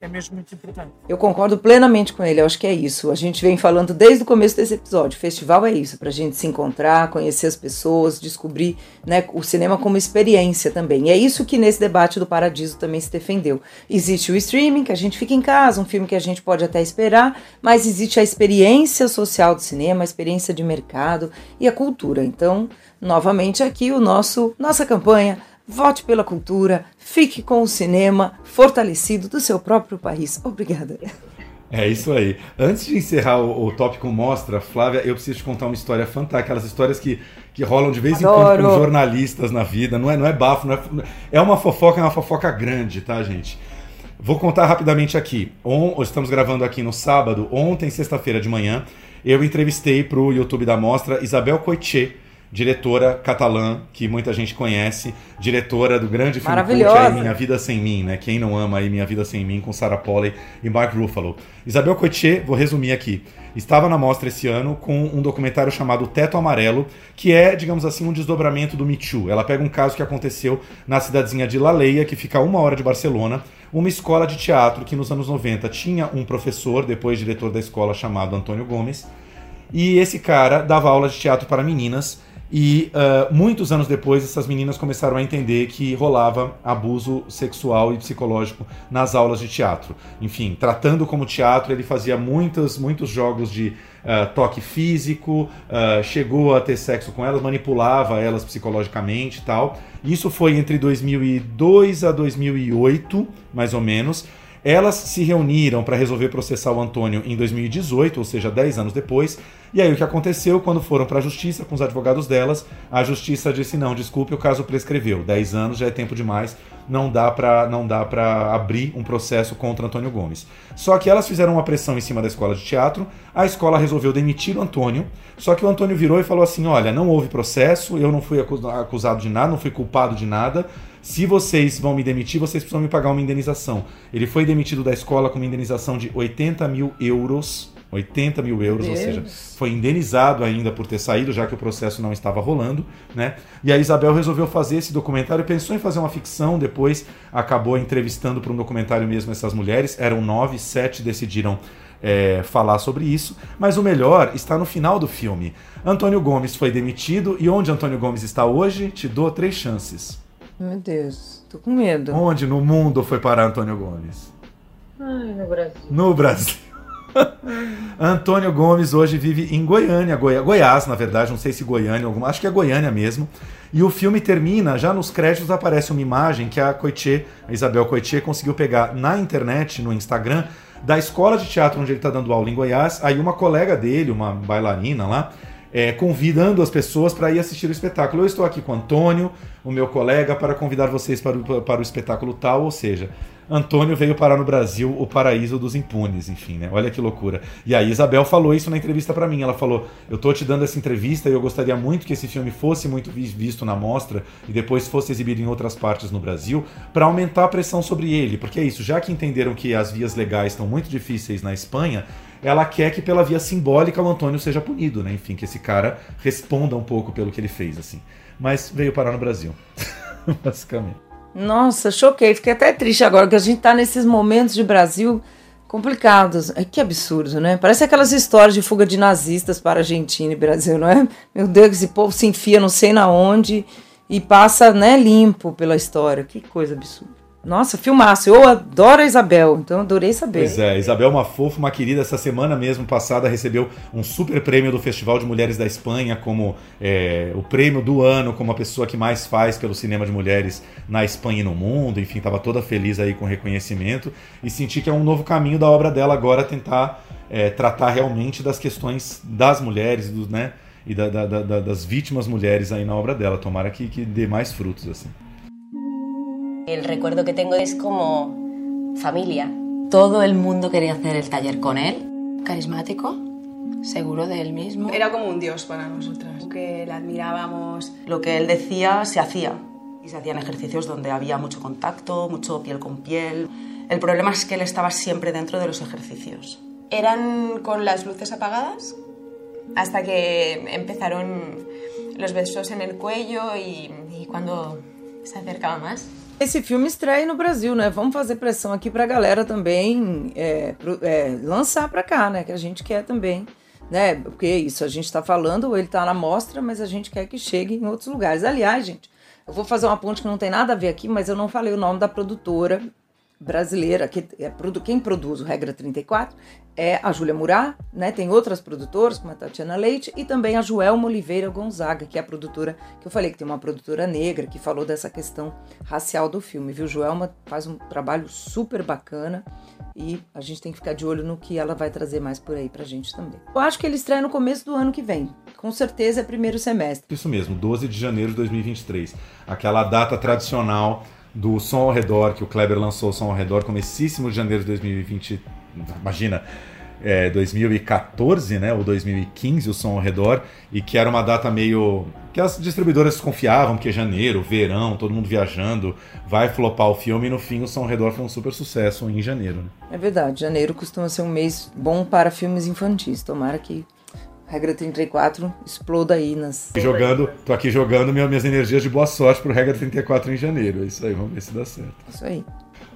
é mesmo muito importante. Eu concordo plenamente com ele, eu acho que é isso. A gente vem falando desde o começo desse episódio. Festival é isso, pra gente se encontrar, conhecer as pessoas, descobrir né, o cinema como experiência também. E é isso que nesse debate do Paradiso também se defendeu. Existe o streaming, que a gente fica em casa, um filme que a gente pode até esperar, mas existe a experiência social do cinema, a experiência de mercado e a cultura. Então, novamente aqui o nosso nossa campanha Vote pela cultura, fique com o cinema fortalecido do seu próprio país. Obrigada. É isso aí. Antes de encerrar o, o tópico Mostra, Flávia, eu preciso te contar uma história fantástica. Aquelas histórias que, que rolam de vez em quando com jornalistas na vida. Não é, não é bafo, não é, é uma fofoca, é uma fofoca grande, tá, gente? Vou contar rapidamente aqui. On, estamos gravando aqui no sábado. Ontem, sexta-feira de manhã, eu entrevistei para o YouTube da Mostra Isabel Coitier, diretora catalã, que muita gente conhece, diretora do grande filme cult aí, Minha Vida Sem Mim, né? Quem não ama aí Minha Vida Sem Mim, com Sarah Polley e Mark Ruffalo. Isabel Coitier, vou resumir aqui, estava na mostra esse ano com um documentário chamado Teto Amarelo, que é, digamos assim, um desdobramento do Me Too. Ela pega um caso que aconteceu na cidadezinha de La Leia, que fica a uma hora de Barcelona, uma escola de teatro que nos anos 90 tinha um professor, depois diretor da escola, chamado Antônio Gomes, e esse cara dava aula de teatro para meninas e uh, muitos anos depois, essas meninas começaram a entender que rolava abuso sexual e psicológico nas aulas de teatro. Enfim, tratando como teatro, ele fazia muitos, muitos jogos de uh, toque físico, uh, chegou a ter sexo com elas, manipulava elas psicologicamente e tal. Isso foi entre 2002 a 2008, mais ou menos. Elas se reuniram para resolver processar o Antônio em 2018, ou seja, 10 anos depois. E aí o que aconteceu? Quando foram para a justiça com os advogados delas, a justiça disse: não, desculpe, o caso prescreveu. 10 anos já é tempo demais, não dá para não dá para abrir um processo contra Antônio Gomes. Só que elas fizeram uma pressão em cima da escola de teatro, a escola resolveu demitir o Antônio, só que o Antônio virou e falou assim: olha, não houve processo, eu não fui acu- acusado de nada, não fui culpado de nada. se vocês vão me demitir, vocês precisam me pagar uma indenização. Ele foi demitido da escola com uma indenização de 80 mil euros. 80 mil euros, ou seja, foi indenizado ainda por ter saído, já que o processo não estava rolando, né? E a Isabel resolveu fazer esse documentário, pensou em fazer uma ficção, depois acabou entrevistando para um documentário mesmo essas mulheres. Eram nove, sete decidiram é, falar sobre isso. Mas o melhor está no final do filme. Antônio Gomes foi demitido e onde Antônio Gomes está hoje? Te dou três chances. Meu Deus, tô com medo. Onde no mundo foi parar Antônio Gomes? Ai, no Brasil. No Brasil. Antônio Gomes hoje vive em Goiânia, Goi- Goiás, na verdade, não sei se Goiânia, alguma, acho que é Goiânia mesmo. E o filme termina, já nos créditos aparece uma imagem que a Coitier, a Isabel Coitier, conseguiu pegar na internet, no Instagram, da escola de teatro onde ele está dando aula em Goiás. Aí uma colega dele, uma bailarina lá, é, convidando as pessoas para ir assistir o espetáculo. Eu estou aqui com o Antônio, o meu colega, para convidar vocês para o, para o espetáculo tal, ou seja, Antônio veio parar no Brasil, o paraíso dos impunes, enfim, né? Olha que loucura. E aí Isabel falou isso na entrevista para mim. Ela falou: "Eu tô te dando essa entrevista e eu gostaria muito que esse filme fosse muito vi- visto na mostra e depois fosse exibido em outras partes no Brasil para aumentar a pressão sobre ele, porque é isso, já que entenderam que as vias legais estão muito difíceis na Espanha, ela quer que pela via simbólica o Antônio seja punido, né? Enfim, que esse cara responda um pouco pelo que ele fez assim. Mas veio parar no Brasil. Basicamente. Nossa, choquei. Fiquei até triste agora, que a gente tá nesses momentos de Brasil complicados. Ai, que absurdo, né? Parece aquelas histórias de fuga de nazistas para Argentina e Brasil, não é? Meu Deus, esse povo se enfia não sei na onde e passa, né, limpo pela história. Que coisa absurda. Nossa, filmaço. Eu adoro a Isabel, então adorei saber. Pois é, Isabel uma fofa, uma querida. Essa semana mesmo passada recebeu um super prêmio do Festival de Mulheres da Espanha, como é, o prêmio do ano, como a pessoa que mais faz pelo cinema de mulheres na Espanha e no mundo. Enfim, estava toda feliz aí com o reconhecimento e senti que é um novo caminho da obra dela agora tentar é, tratar realmente das questões das mulheres, dos, né? E da- da- da- das vítimas mulheres aí na obra dela. Tomara que, que dê mais frutos, assim. El recuerdo que tengo es como familia. Todo el mundo quería hacer el taller con él. Carismático, seguro de él mismo. Era como un dios para nosotras, que le admirábamos. Lo que él decía se hacía. Y se hacían ejercicios donde había mucho contacto, mucho piel con piel. El problema es que él estaba siempre dentro de los ejercicios. Eran con las luces apagadas hasta que empezaron los besos en el cuello y, y cuando acercaba más. Esse filme estreia no Brasil, né? Vamos fazer pressão aqui pra galera também é, pro- é, lançar pra cá, né? Que a gente quer também, né? Porque é isso, a gente tá falando, ele tá na mostra, mas a gente quer que chegue em outros lugares. Aliás, gente, eu vou fazer uma ponte que não tem nada a ver aqui, mas eu não falei o nome da produtora brasileira, que é, quem produz o Regra 34 é a Júlia Murat, né? Tem outras produtoras, como a Tatiana Leite, e também a Joelma Oliveira Gonzaga, que é a produtora que eu falei que tem uma produtora negra que falou dessa questão racial do filme, viu? Joelma faz um trabalho super bacana e a gente tem que ficar de olho no que ela vai trazer mais por aí pra gente também. Eu acho que ele estreia no começo do ano que vem. Com certeza é primeiro semestre. Isso mesmo, 12 de janeiro de 2023. Aquela data tradicional do Som ao Redor, que o Kleber lançou o Som ao Redor, comecíssimo de janeiro de 2020. Imagina, é, 2014, né? Ou 2015, o Som ao Redor, e que era uma data meio. que as distribuidoras confiavam, porque é janeiro, verão, todo mundo viajando, vai flopar o filme, e no fim o Som ao Redor foi um super sucesso em janeiro. Né? É verdade, janeiro costuma ser um mês bom para filmes infantis. Tomara que Regra 34 exploda aí nas. Jogando, tô aqui jogando minha- minhas energias de boa sorte pro Regra 34 em janeiro. É isso aí, vamos ver se dá certo. Isso aí.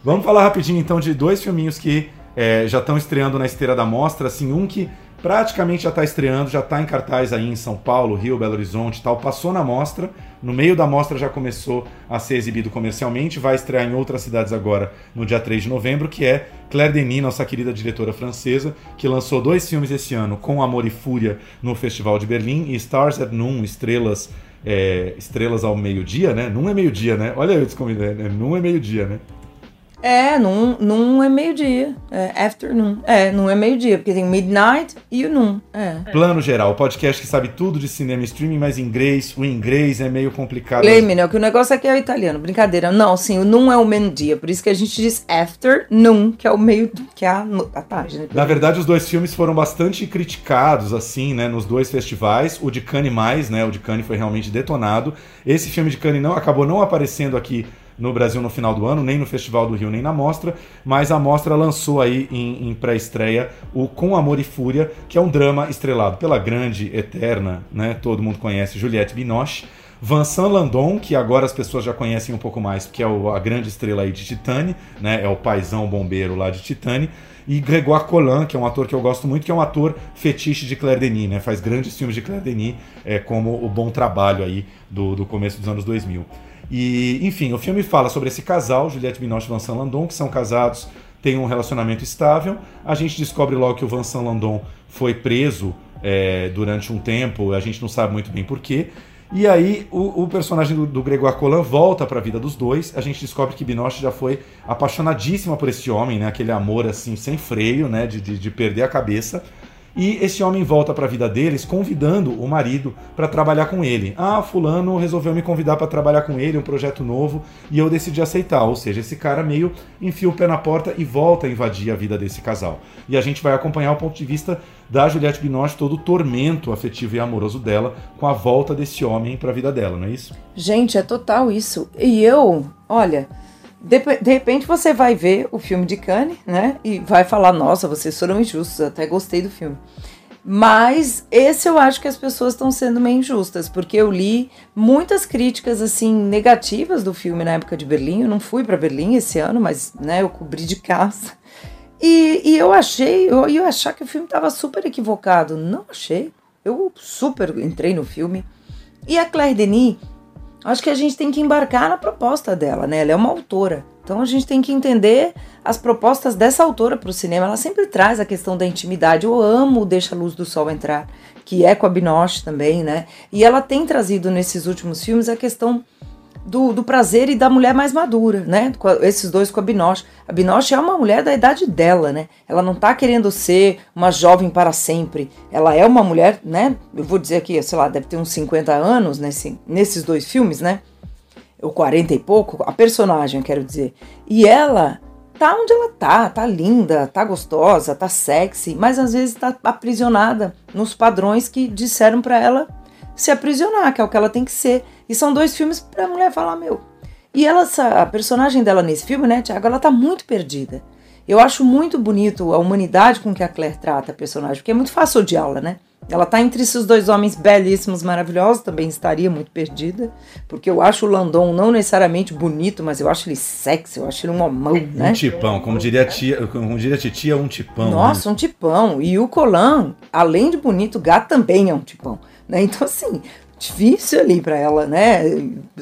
Vamos falar rapidinho então de dois filminhos que é, já estão estreando na esteira da mostra. Assim, um que praticamente já está estreando, já está em cartaz aí em São Paulo, Rio, Belo Horizonte e tal. Passou na mostra, no meio da mostra já começou a ser exibido comercialmente. Vai estrear em outras cidades agora no dia 3 de novembro, que é Claire Denis, nossa querida diretora francesa, que lançou dois filmes esse ano, Com Amor e Fúria no Festival de Berlim e Stars at Noon, Estrelas. é, estrelas ao meio-dia, né? Não é meio-dia, né? Olha eu descombinando, né? Não é meio-dia, né? É, num, num é meio-dia. É, afternoon. É, não é meio-dia, porque tem midnight e o noon. É. Plano Geral, o podcast que sabe tudo de cinema e streaming, mas inglês, o inglês é meio complicado. Leme, né? Que o negócio aqui é o italiano. Brincadeira. Não, sim, o noon é o meio-dia. Por isso que a gente diz afternoon, que é o meio. que é a, a página. Na verdade, os dois filmes foram bastante criticados, assim, né, nos dois festivais. O de Cannes mais, né, o de Cannes foi realmente detonado. Esse filme de Cannes não acabou não aparecendo aqui no Brasil no final do ano, nem no Festival do Rio, nem na Mostra, mas a Mostra lançou aí em, em pré-estreia o Com Amor e Fúria, que é um drama estrelado pela grande, eterna, né, todo mundo conhece, Juliette Binoche, Vincent Landon, que agora as pessoas já conhecem um pouco mais, porque é o- a grande estrela aí de Titane, né, é o paizão bombeiro lá de Titane, e Grégoire Collin, que é um ator que eu gosto muito, que é um ator fetiche de Claire Denis, né? Faz grandes filmes de Claire Denis, é, como o bom trabalho aí do, do começo dos anos 2000. E, enfim, o filme fala sobre esse casal, Juliette Binoche e Vincent Landon, que são casados, têm um relacionamento estável. A gente descobre logo que o Vincent Landon foi preso é, durante um tempo, a gente não sabe muito bem porquê. E aí o, o personagem do, do Grégoire Collin volta para a vida dos dois. A gente descobre que Binoche já foi apaixonadíssima por esse homem, né? Aquele amor assim sem freio, né? De, de, de perder a cabeça. E esse homem volta para a vida deles convidando o marido para trabalhar com ele. Ah, fulano resolveu me convidar para trabalhar com ele, um projeto novo, e eu decidi aceitar. Ou seja, esse cara meio enfia o pé na porta e volta a invadir a vida desse casal. E a gente vai acompanhar o ponto de vista da Juliette Binoche, todo o tormento afetivo e amoroso dela com a volta desse homem para a vida dela, não é isso? Gente, é total isso. E eu, olha, de, de repente você vai ver o filme de Cannes, né? E vai falar, nossa, vocês foram injustos, até gostei do filme. Mas esse eu acho que as pessoas estão sendo meio injustas, porque eu li muitas críticas assim negativas do filme na época de Berlim. Eu não fui para Berlim esse ano, mas né, eu cobri de casa. E, e eu achei, eu ia achar que o filme estava super equivocado. Não achei. Eu super entrei no filme. E a Claire Denis, acho que a gente tem que embarcar na proposta dela, né? Ela é uma autora. Então a gente tem que entender as propostas dessa autora para o cinema. Ela sempre traz a questão da intimidade. Eu amo Deixa a Luz do Sol Entrar, que é com a Binoche também, né? E ela tem trazido nesses últimos filmes a questão do, do prazer e da mulher mais madura, né? Esses dois com a Binoche. A Binoche é uma mulher da idade dela, né? Ela não tá querendo ser uma jovem para sempre. Ela é uma mulher, né? Eu vou dizer aqui, sei lá, deve ter uns 50 anos nesse, nesses dois filmes, né? Ou 40 e pouco, a personagem, quero dizer. E ela tá onde ela tá, tá linda, tá gostosa, tá sexy, mas às vezes tá aprisionada nos padrões que disseram pra ela se aprisionar, que é o que ela tem que ser. E são dois filmes pra mulher falar, meu. E ela, a personagem dela nesse filme, né, Tiago, ela tá muito perdida. Eu acho muito bonito a humanidade com que a Claire trata a personagem, porque é muito fácil odiá-la, né? Ela tá entre esses dois homens belíssimos, maravilhosos, também estaria muito perdida, porque eu acho o Landon não necessariamente bonito, mas eu acho ele sexy, eu acho ele um homão, né? Um tipão, como diria a tia, como diria a titia, um tipão. Nossa, né? um tipão. E o Colan, além de bonito, o gato também é um tipão. Né? Então, assim, difícil ali pra ela, né?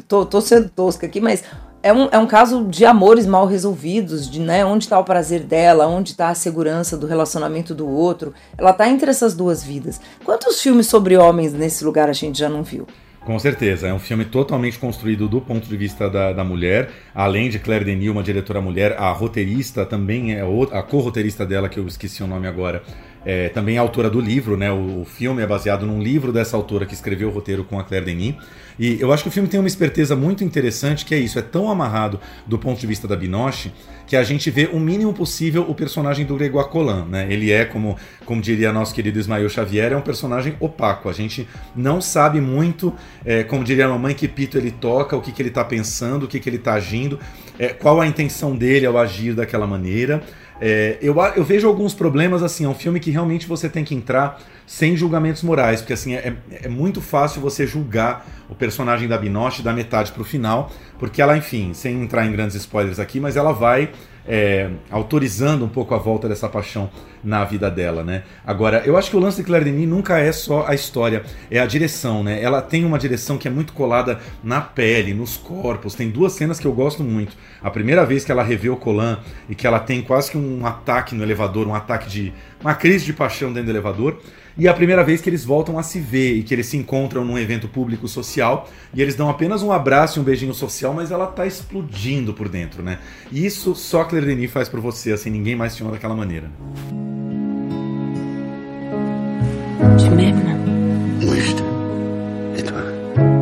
Tô, tô sendo tosca aqui, mas é um, é um caso de amores mal resolvidos, de né, onde tá o prazer dela, onde tá a segurança do relacionamento do outro. Ela tá entre essas duas vidas. Quantos filmes sobre homens nesse lugar a gente já não viu? Com certeza, é um filme totalmente construído do ponto de vista da, da mulher. Além de Claire Denis, uma diretora mulher, a roteirista também é outra, a co-roteirista dela, que eu esqueci o nome agora, é também é autora do livro, né? O, o filme é baseado num livro dessa autora que escreveu o roteiro com a Claire Denis. E eu acho que o filme tem uma esperteza muito interessante, que é isso, é tão amarrado do ponto de vista da Binoche, que a gente vê o mínimo possível o personagem do Grégoire Collin, né? Ele é, como, como diria nosso querido Ismael Xavier, é um personagem opaco. A gente não sabe muito, é, como diria a mamãe, que pito ele toca, o que, que ele está pensando, o que, que ele está agindo, é, qual a intenção dele ao agir daquela maneira. É, eu, eu vejo alguns problemas, assim, é um filme que realmente você tem que entrar sem julgamentos morais, porque assim, é, é muito fácil você julgar o personagem da Binoche da metade pro final, porque ela, enfim, sem entrar em grandes spoilers aqui, mas ela vai é, autorizando um pouco a volta dessa paixão na vida dela, né? Agora, eu acho que o lance de Claire Denis nunca é só a história, é a direção, né? Ela tem uma direção que é muito colada na pele, nos corpos. Tem duas cenas que eu gosto muito. A primeira vez que ela revê o Colan e que ela tem quase que um ataque no elevador, um ataque de. uma crise de paixão dentro do elevador. E a primeira vez que eles voltam a se ver e que eles se encontram num evento público social e eles dão apenas um abraço e um beijinho social, mas ela tá explodindo por dentro, né? E isso só Claire Denis faz por você, assim, ninguém mais te ama daquela maneira.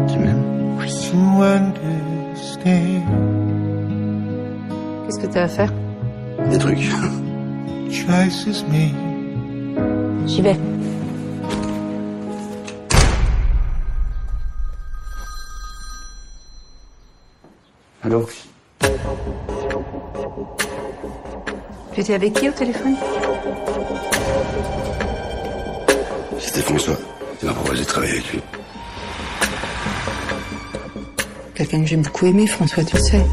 Tu m'aimes Qu'est-ce que tu as à faire? Des trucs. J'y vais. Allô? Tu étais avec qui au téléphone? C'était François. Il m'a proposé de travailler avec lui. Quelqu'un que j'ai beaucoup aimé, François, tu le sais.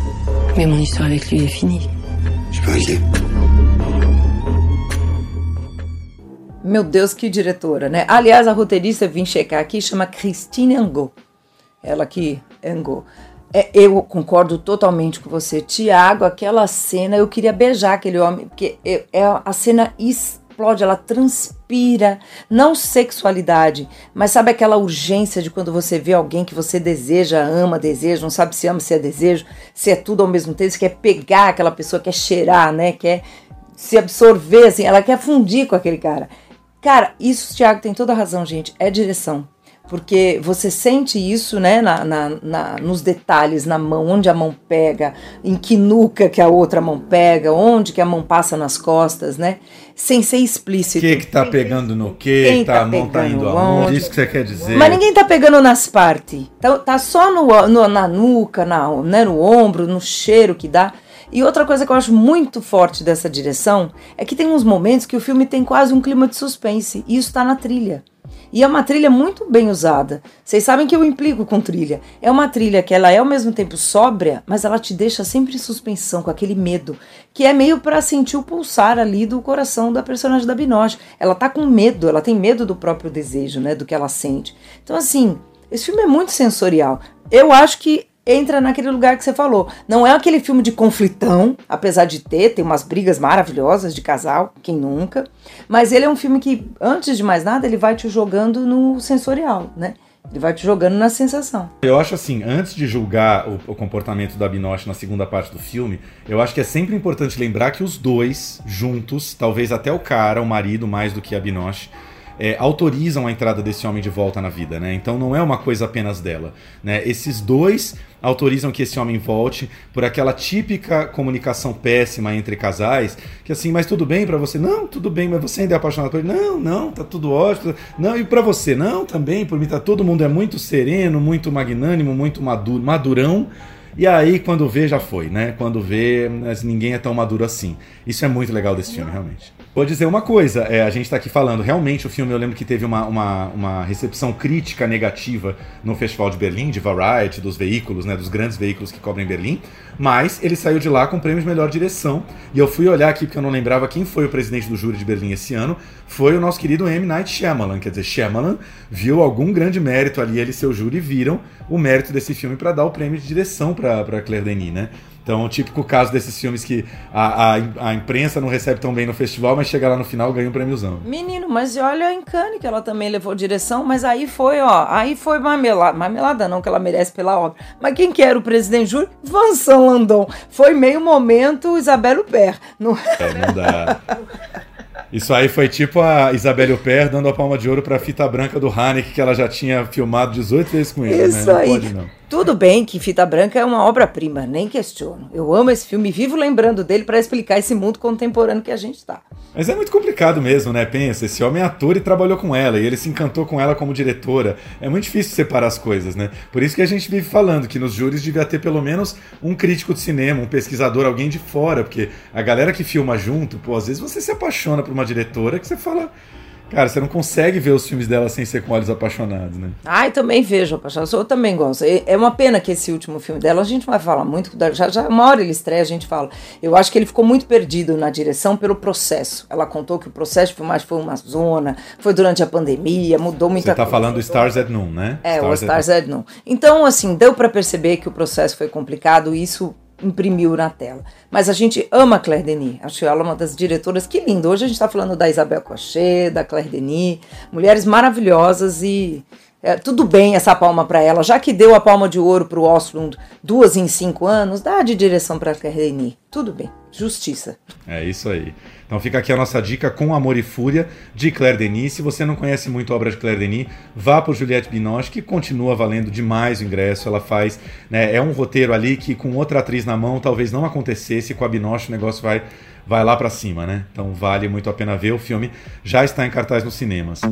Mais mon histoire avec lui est finie. Je inquiet. Meu Deus, que diretora, né? Aliás, a roteirista, vim checar aqui, chama Christine Angot. Ela que Angot. É, eu concordo totalmente com você. Tiago, aquela cena, eu queria beijar aquele homem, porque é, é- a cena explode, ela transpira, não sexualidade, mas sabe aquela urgência de quando você vê alguém que você deseja, ama, deseja, não sabe se ama, se é desejo, se é tudo ao mesmo tempo, você quer pegar aquela pessoa, quer cheirar, né? Quer se absorver, assim, ela quer fundir com aquele cara. Cara, isso, Thiago, tem toda a razão, gente. É direção. Porque você sente isso, né, na, na- na- nos detalhes, na mão, onde a mão pega, em que nuca que a outra mão pega, onde que a mão passa nas costas, né? Sem ser O explícito. que que tá pegando no que? Quem Tá, tá a mão tá indo aonde? onde? Isso que você quer dizer. Mas ninguém tá pegando nas partes. Tá, tá só no, no- na nuca, na, né, no ombro, no cheiro que dá. E outra coisa que eu acho muito forte dessa direção é que tem uns momentos que o filme tem quase um clima de suspense. E isso tá na trilha. E é uma trilha muito bem usada. Vocês sabem que eu implico com trilha. É uma trilha que ela é ao mesmo tempo sóbria, mas ela te deixa sempre em suspensão, com aquele medo, que é meio pra sentir o pulsar ali do coração da personagem da Binoche. Ela tá com medo, ela tem medo do próprio desejo, né, do que ela sente. Então assim, esse filme é muito sensorial. Eu acho que entra naquele lugar que você falou. Não é aquele filme de conflitão, apesar de ter, tem umas brigas maravilhosas de casal, quem nunca. Mas ele é um filme que, antes de mais nada, ele vai te jogando no sensorial, né? Ele vai te jogando na sensação. Eu acho assim, antes de julgar o, o comportamento da Binoche na segunda parte do filme, eu acho que é sempre importante lembrar que os dois, juntos, talvez até o cara, o marido, mais do que a Binoche, é, autorizam a entrada desse homem de volta na vida, né? Então não é uma coisa apenas dela, né? Esses dois autorizam que esse homem volte por aquela típica comunicação péssima entre casais, que assim, mas tudo bem pra você? Não, tudo bem, mas você ainda é apaixonado por ele? Não, não, tá tudo ótimo. Não, e pra você? Não, também, por mim tá todo mundo é muito sereno, muito magnânimo, muito maduro, madurão. E aí, quando vê, já foi, né? Quando vê, ninguém é tão maduro assim. Isso é muito legal desse filme, realmente. Vou dizer uma coisa, é, a gente tá aqui falando, realmente o filme eu lembro que teve uma, uma, uma recepção crítica negativa no Festival de Berlim, de Variety, dos veículos, né? Dos grandes veículos que cobrem Berlim, mas ele saiu de lá com o prêmio de melhor direção. E eu fui olhar aqui porque eu não lembrava quem foi o presidente do júri de Berlim esse ano. Foi o nosso querido M. Night Shyamalan. Quer dizer, Shyamalan viu algum grande mérito ali, ele e seu júri viram o mérito desse filme para dar o prêmio de direção para Claire Denis, né? Então, o típico caso desses filmes que a, a, a imprensa não recebe tão bem no festival, mas chega lá no final e ganha um prêmiozão. Menino, mas olha em Cannes que ela também levou direção, mas aí foi, ó, aí foi marmelada, marmelada não, que ela merece pela obra. Mas quem que era o presidente Júlio? Vincent Landon. Foi meio momento Isabelle Huppert. Não... É, não dá. Isso aí foi tipo a Isabelle Huppert dando a palma de ouro pra fita branca do Haneke, que ela já tinha filmado 18 vezes com ele, Isso né? Não aí. pode não. Tudo bem que Fita Branca é uma obra-prima, nem questiono. Eu amo esse filme vivo lembrando dele para explicar esse mundo contemporâneo que a gente tá. Mas é muito complicado mesmo, né? Pensa, esse homem é ator e trabalhou com ela, e ele se encantou com ela como diretora. É muito difícil separar as coisas, né? Por isso que a gente vive falando que nos júris devia ter pelo menos um crítico de cinema, um pesquisador, alguém de fora, porque a galera que filma junto, pô, às vezes você se apaixona por uma diretora que você fala. Cara, você não consegue ver os filmes dela sem ser com olhos apaixonados, né? Ai, também vejo, Paixão. Eu também gosto. É é uma pena que esse último filme dela, a gente não vai falar muito, já, já uma hora ele estreia, a gente fala. Eu acho que ele ficou muito perdido na direção pelo processo. Ela contou que o processo de filmagem foi uma zona, foi durante a pandemia, mudou muita Você tá coisa. falando do Stars at Noon, né? É, o at Stars at Noon. Então, assim, deu pra perceber que o processo foi complicado e isso imprimiu na tela. Mas a gente ama a Claire Denis. Acho ela uma das diretoras. Que lindo. Hoje a gente tá falando da Isabel Cochet, da Claire Denis. Mulheres maravilhosas e... é, tudo bem essa palma pra ela. Já que deu a palma de ouro pro Oslund duas em cinco anos, dá de direção pra Claire Denis. Tudo bem. Justiça. É isso aí. Então fica aqui a nossa dica com Amor e Fúria de Claire Denis. Se você não conhece muito a obra de Claire Denis, vá por Juliette Binoche, que continua valendo demais o ingresso. Ela faz, né, é um roteiro ali que com outra atriz na mão talvez não acontecesse. Com a Binoche o negócio vai, vai lá pra cima, né? Então vale muito a pena ver. O filme já está em cartaz nos cinemas.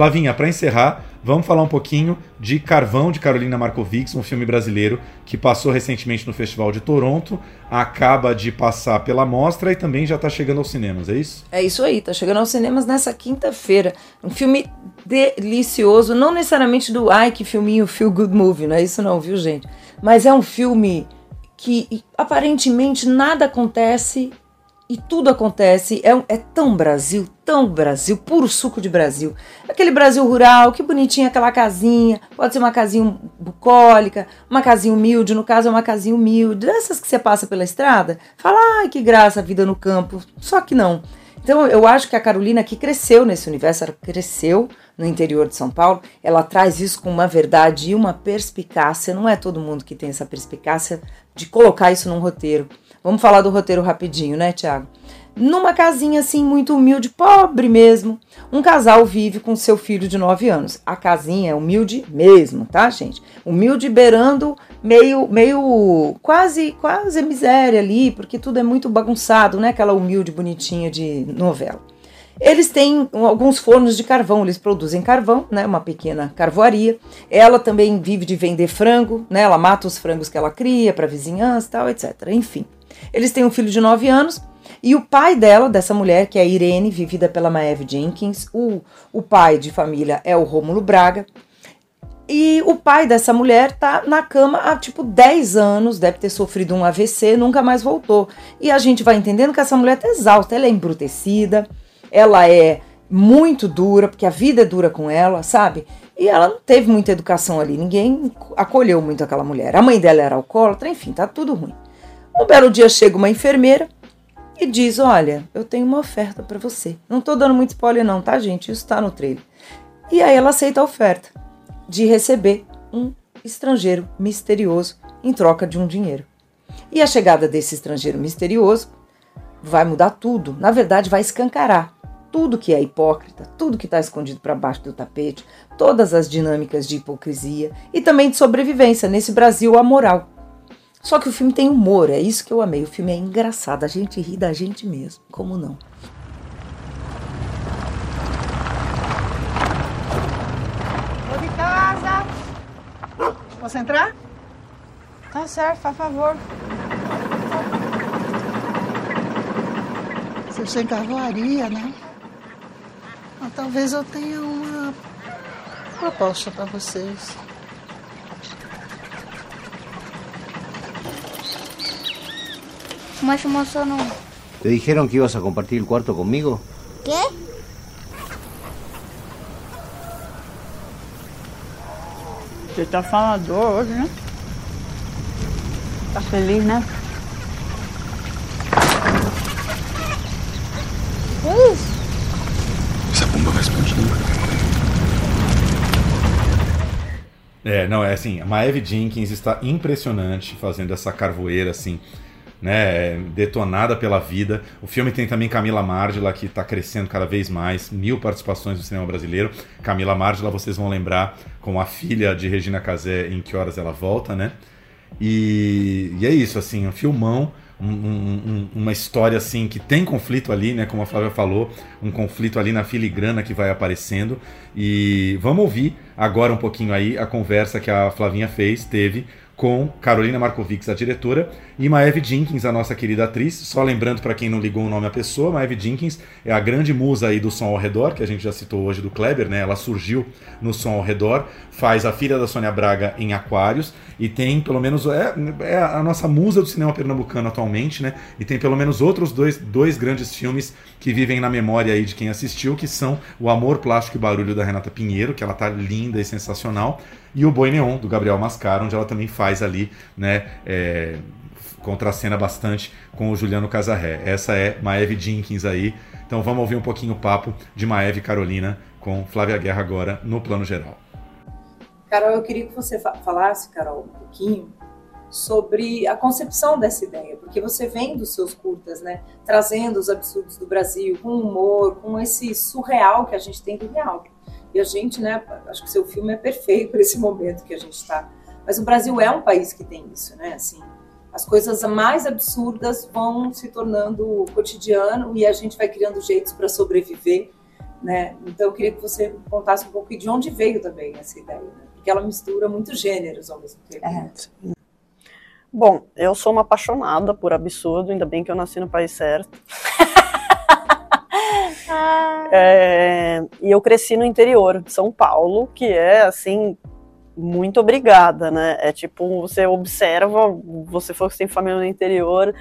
Flavinha, para encerrar, vamos falar um pouquinho de Carvão, de Carolina Markovics, um filme brasileiro que passou recentemente no Festival de Toronto, acaba de passar pela mostra e também já está chegando aos cinemas, é isso? É isso aí, tá chegando aos cinemas nessa quinta-feira. Um filme delicioso, não necessariamente do ai que filminho feel good movie, não é isso não, viu gente? Mas é um filme que aparentemente nada acontece e tudo acontece. É, é tão Brasil, tão Brasil, puro suco de Brasil. Aquele Brasil rural, que bonitinha aquela casinha. Pode ser uma casinha bucólica, uma casinha humilde. No caso, é uma casinha humilde. Dessas que você passa pela estrada. Fala, ai que graça a vida no campo. Só que não. Então eu acho que a Carolina que cresceu nesse universo, ela cresceu no interior de São Paulo, ela traz isso com uma verdade e uma perspicácia. Não é todo mundo que tem essa perspicácia de colocar isso num roteiro. Vamos falar do roteiro rapidinho, né, Tiago? Numa casinha assim, muito humilde, pobre mesmo, um casal vive com seu filho de 9 anos. A casinha é humilde mesmo, tá, gente? Humilde beirando meio, meio quase, quase miséria ali, porque tudo é muito bagunçado, né? Aquela humilde bonitinha de novela. Eles têm alguns fornos de carvão, eles produzem carvão, né? Uma pequena carvoaria. Ela também vive de vender frango, né? Ela mata os frangos que ela cria para vizinhança tal, etc. Enfim. Eles têm um filho de 9 anos e o pai dela, dessa mulher, que é a Irene, vivida pela Maeve Jenkins, o, o pai de família é o Rômulo Braga. E o pai dessa mulher tá na cama há tipo 10 anos, deve ter sofrido um AVC, nunca mais voltou. E a gente vai entendendo que essa mulher tá exausta, ela é embrutecida, ela é muito dura, porque a vida é dura com ela, sabe? E ela não teve muita educação ali, ninguém acolheu muito aquela mulher. A mãe dela era alcoólatra, enfim, tá tudo ruim. Um belo dia chega uma enfermeira e diz: Olha, eu tenho uma oferta para você. Não tô dando muito spoiler, não, tá, gente? Isso tá no trailer. E aí ela aceita a oferta de receber um estrangeiro misterioso em troca de um dinheiro. E a chegada desse estrangeiro misterioso vai mudar tudo. Na verdade, vai escancarar tudo que é hipócrita, tudo que está escondido para baixo do tapete, todas as dinâmicas de hipocrisia e também de sobrevivência nesse Brasil amoral. Só que o filme tem humor, é isso que eu amei. O filme é engraçado, a gente ri da gente mesmo, como não? Tô de casa. Posso entrar? Tá certo, faz favor. Vocês têm carvoaria, né? Ah, talvez eu tenha uma proposta para vocês. Mas mozo no. ¿Te dijeron que ibas a compartir el cuarto conmigo? ¿Qué? Você tá falador hoje, né? Tá feliz, né? Que isso? Essa bomba vai explodir. É, não, é assim, a Maeve Jenkins está impressionante fazendo essa carvoeira, assim, né, detonada pela vida. O filme tem também Camila Mardila, que está crescendo cada vez mais, mil participações no cinema brasileiro. Camila Mardila, vocês vão lembrar, com a filha de Regina Casé, em Que Horas Ela Volta, né? E, e é isso, assim, um filmão, um- um- uma história assim que tem conflito ali, né? Como a Flávia falou, um conflito ali na filigrana que vai aparecendo. E vamos ouvir agora um pouquinho aí a conversa que a Flavinha fez, teve com Carolina Markovics, a diretora, e Maeve Jenkins, a nossa querida atriz. Só lembrando para quem não ligou o nome à pessoa, Maeve Jenkins é a grande musa aí do som ao redor, que a gente já citou hoje do Kleber, né? Ela surgiu no som ao redor, faz a filha da Sônia Braga em Aquários e tem pelo menos é, é a nossa musa do cinema pernambucano atualmente, né? E tem pelo menos outros dois, dois grandes filmes que vivem na memória aí de quem assistiu, que são O Amor, Plástico e Barulho da Renata Pinheiro, que ela tá linda e sensacional, e O Boi Neon do Gabriel Mascaro, onde ela também faz ali, né? É, contracena bastante com o Juliano Casarré. Essa é Maeve Jenkins aí. Então vamos ouvir um pouquinho o papo de Maeve Carolina com Flávia Guerra agora no plano geral. Carol, eu queria que você fa- falasse, Carol, um pouquinho sobre a concepção dessa ideia, porque você vem dos seus curtas, né, trazendo os absurdos do Brasil, com humor, com esse surreal que a gente tem do real. E a gente, né, acho que seu filme é perfeito para esse momento que a gente está. Mas o Brasil é um país que tem isso, né, assim, as coisas mais absurdas vão se tornando cotidiano e a gente vai criando jeitos para sobreviver né? Então eu queria que você contasse um pouco de onde veio também essa ideia, né? porque ela mistura muitos gêneros ao mesmo tempo. né? Bom, eu sou uma apaixonada por absurdo, ainda bem que eu nasci no país certo. É, e eu cresci no interior São Paulo, que é assim, muito obrigada, né? É tipo, você observa, você for sem família no interior,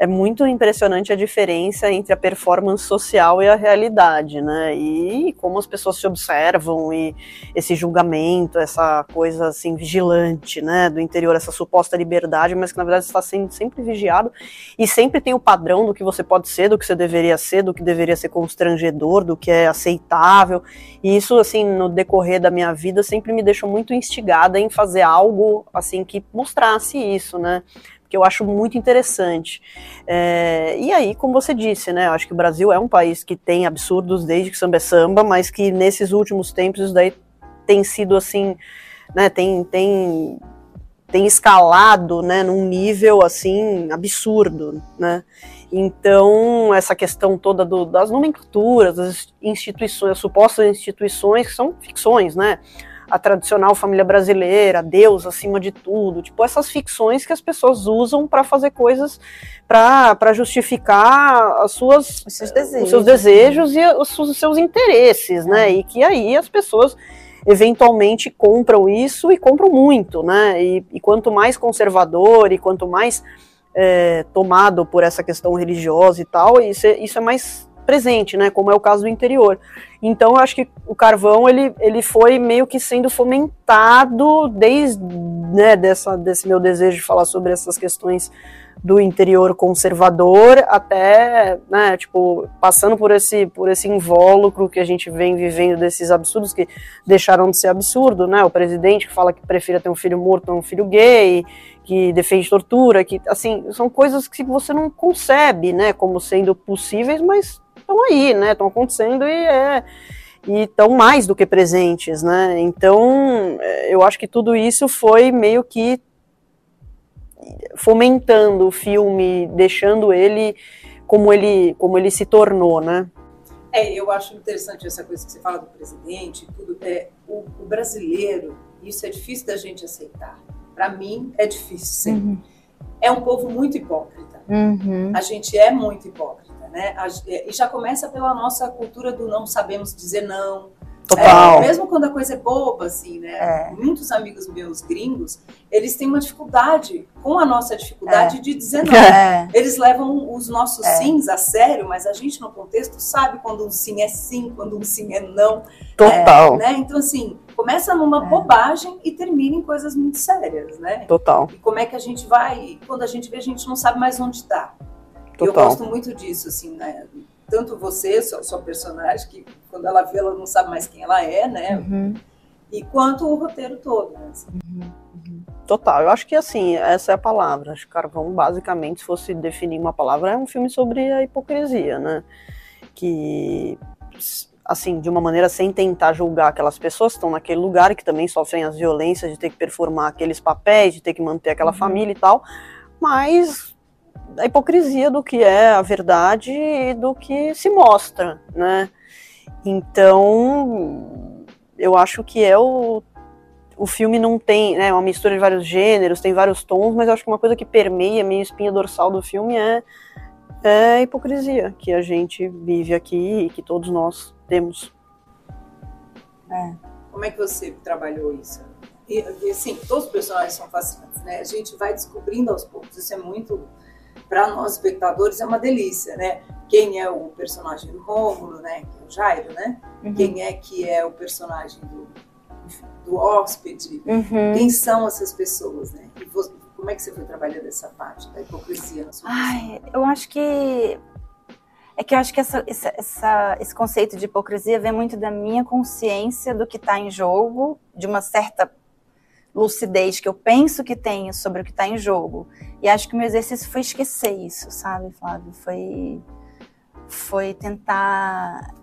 é muito impressionante a diferença entre a performance social e a realidade, né? E como as pessoas se observam e esse julgamento, essa coisa assim vigilante, né, do interior, essa suposta liberdade, mas que na verdade está sendo sempre vigiado e sempre tem o padrão do que você pode ser, do que você deveria ser, do que deveria ser constrangedor, do que é aceitável. E isso assim, no decorrer da minha vida sempre me deixou muito instigada em fazer algo assim que mostrasse isso, né? Que eu acho muito interessante. É, e aí, como você disse, né, eu acho que o Brasil é um país que tem absurdos desde que samba é samba, mas que nesses últimos tempos isso daí tem sido assim, né, tem, tem, tem escalado, né, num nível assim absurdo, né. Então, essa questão toda do, das nomenclaturas, das instituições, as supostas instituições, que são ficções, né? A tradicional família brasileira, Deus acima de tudo, tipo essas ficções que as pessoas usam para fazer coisas para justificar as suas os seus desejos, os seus desejos e os, os seus interesses, né? E que aí as pessoas eventualmente compram isso e compram muito, né? E, e quanto mais conservador e quanto mais é, tomado por essa questão religiosa e tal, isso é, isso é mais presente, né? Como é o caso do interior. Então, eu acho que o carvão ele, ele foi meio que sendo fomentado desde né, dessa, desse meu desejo de falar sobre essas questões do interior conservador até, né, tipo, passando por esse, por esse invólucro que a gente vem vivendo desses absurdos que deixaram de ser absurdo, né, o presidente que fala que prefere ter um filho morto a um filho gay, que defende tortura, que, assim, são coisas que você não concebe, né, como sendo possíveis, mas estão aí, né, estão acontecendo e é e estão mais do que presentes, né? Então, eu acho que tudo isso foi meio que fomentando o filme, deixando ele como ele como ele se tornou, né? É, eu acho interessante essa coisa que você fala do presidente, tudo. É, o, o brasileiro, isso é difícil da gente aceitar. Para mim, é difícil. Uhum. É um povo muito hipócrita. Uhum. A gente é muito hipócrita, né? A- e já começa pela nossa cultura do não sabemos dizer não. Total. É, mesmo quando a coisa é boba, assim, né? Muitos amigos meus gringos, eles têm uma dificuldade com a nossa dificuldade É. de dizer não. É. Eles levam os nossos É. sims a sério, mas a gente no contexto sabe quando um sim é sim, quando um sim é não. Total. É, né? Então, assim, começa numa bobagem e termina em coisas muito sérias, né? Total. E como é que a gente vai, quando a gente vê, a gente não sabe mais onde está. E eu Total. gosto muito disso, assim, né? Tanto você, sua, sua personagem, que quando ela vê, ela não sabe mais quem ela é, né? Uhum. E quanto o roteiro todo, né? assim. Total, eu acho que assim, essa é a palavra. Acho que Carvão, basicamente, se fosse definir uma palavra, é um filme sobre a hipocrisia, né? Que, assim, de uma maneira sem tentar julgar aquelas pessoas que estão naquele lugar e que também sofrem as violências de ter que performar aqueles papéis, de ter que manter aquela família e tal, mas a hipocrisia do que é a verdade e do que se mostra, né? Então, eu acho que é o o filme não tem, né, uma mistura de vários gêneros, tem vários tons, mas eu acho que uma coisa que permeia a minha espinha dorsal do filme é, é a hipocrisia que a gente vive aqui e que todos nós temos. Como é que você trabalhou isso? E, assim, todos os personagens são fascinantes, né? A gente vai descobrindo aos poucos, isso é muito, para nós espectadores, é uma delícia, né? Quem é o personagem do Rômulo, né? Que é o Jairo, né? Uhum. Quem é que é o personagem do, do hóspede? Uhum. Quem são essas pessoas, né? E você- como é que você foi trabalhando essa parte da hipocrisia na sua Ai, eu acho que. É que eu acho que essa- essa- esse conceito de hipocrisia vem muito da minha consciência do que está em jogo, de uma certa lucidez que eu penso que tenho sobre o que está em jogo. E acho que o meu exercício foi esquecer isso, sabe, Flávio? Foi, foi tentar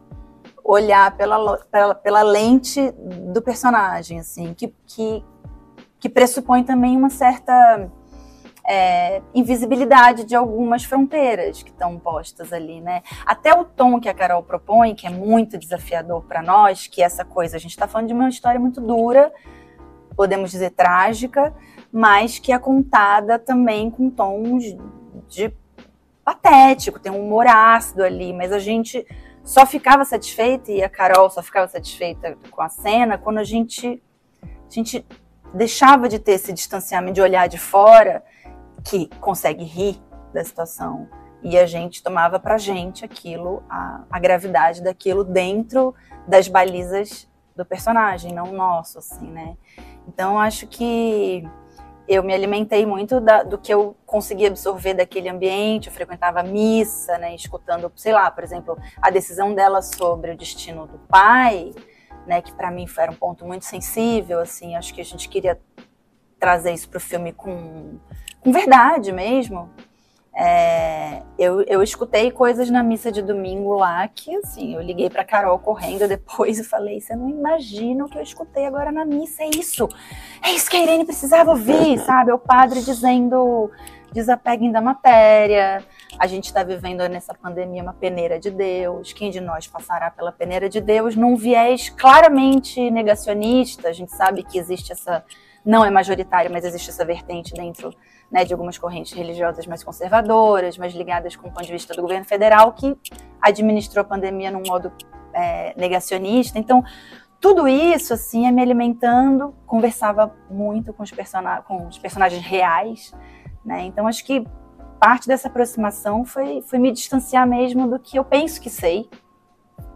olhar pela, pela, pela lente do personagem, assim, que, que, que pressupõe também uma certa é, invisibilidade de algumas fronteiras que estão postas ali, né? Até o tom que a Carol propõe, que é muito desafiador para nós, que é essa coisa, a gente está falando de uma história muito dura, podemos dizer trágica, mas que é contada também com tons de patético, tem um humor ácido ali, mas a gente só ficava satisfeita e a Carol só ficava satisfeita com a cena quando a gente a gente deixava de ter esse distanciamento de olhar de fora que consegue rir da situação. E a gente tomava pra gente aquilo, a, a gravidade daquilo dentro das balizas do personagem, não nosso, assim, né? Então acho que eu me alimentei muito da, do que eu conseguia absorver daquele ambiente. Eu frequentava missa, né, escutando, sei lá, por exemplo, a decisão dela sobre o destino do pai, né, que para mim era um ponto muito sensível. Assim, acho que a gente queria trazer isso para o filme com, com verdade mesmo. É, eu, eu escutei coisas na missa de domingo lá que, assim, eu liguei para Carol correndo depois e falei: Você não imagina o que eu escutei agora na missa, é isso, é isso que a Irene precisava ouvir, sabe? O padre dizendo: desapeguem da matéria, a gente está vivendo nessa pandemia uma peneira de Deus, quem de nós passará pela peneira de Deus num viés claramente negacionista? A gente sabe que existe essa, não é majoritário, mas existe essa vertente dentro né, de algumas correntes religiosas mais conservadoras, mais ligadas com o ponto de vista do governo federal, que administrou a pandemia num modo é, negacionista. Então, tudo isso, assim, é me alimentando, conversava muito com os, com os personagens reais, né? Então, acho que parte dessa aproximação foi, foi me distanciar mesmo do que eu penso que sei,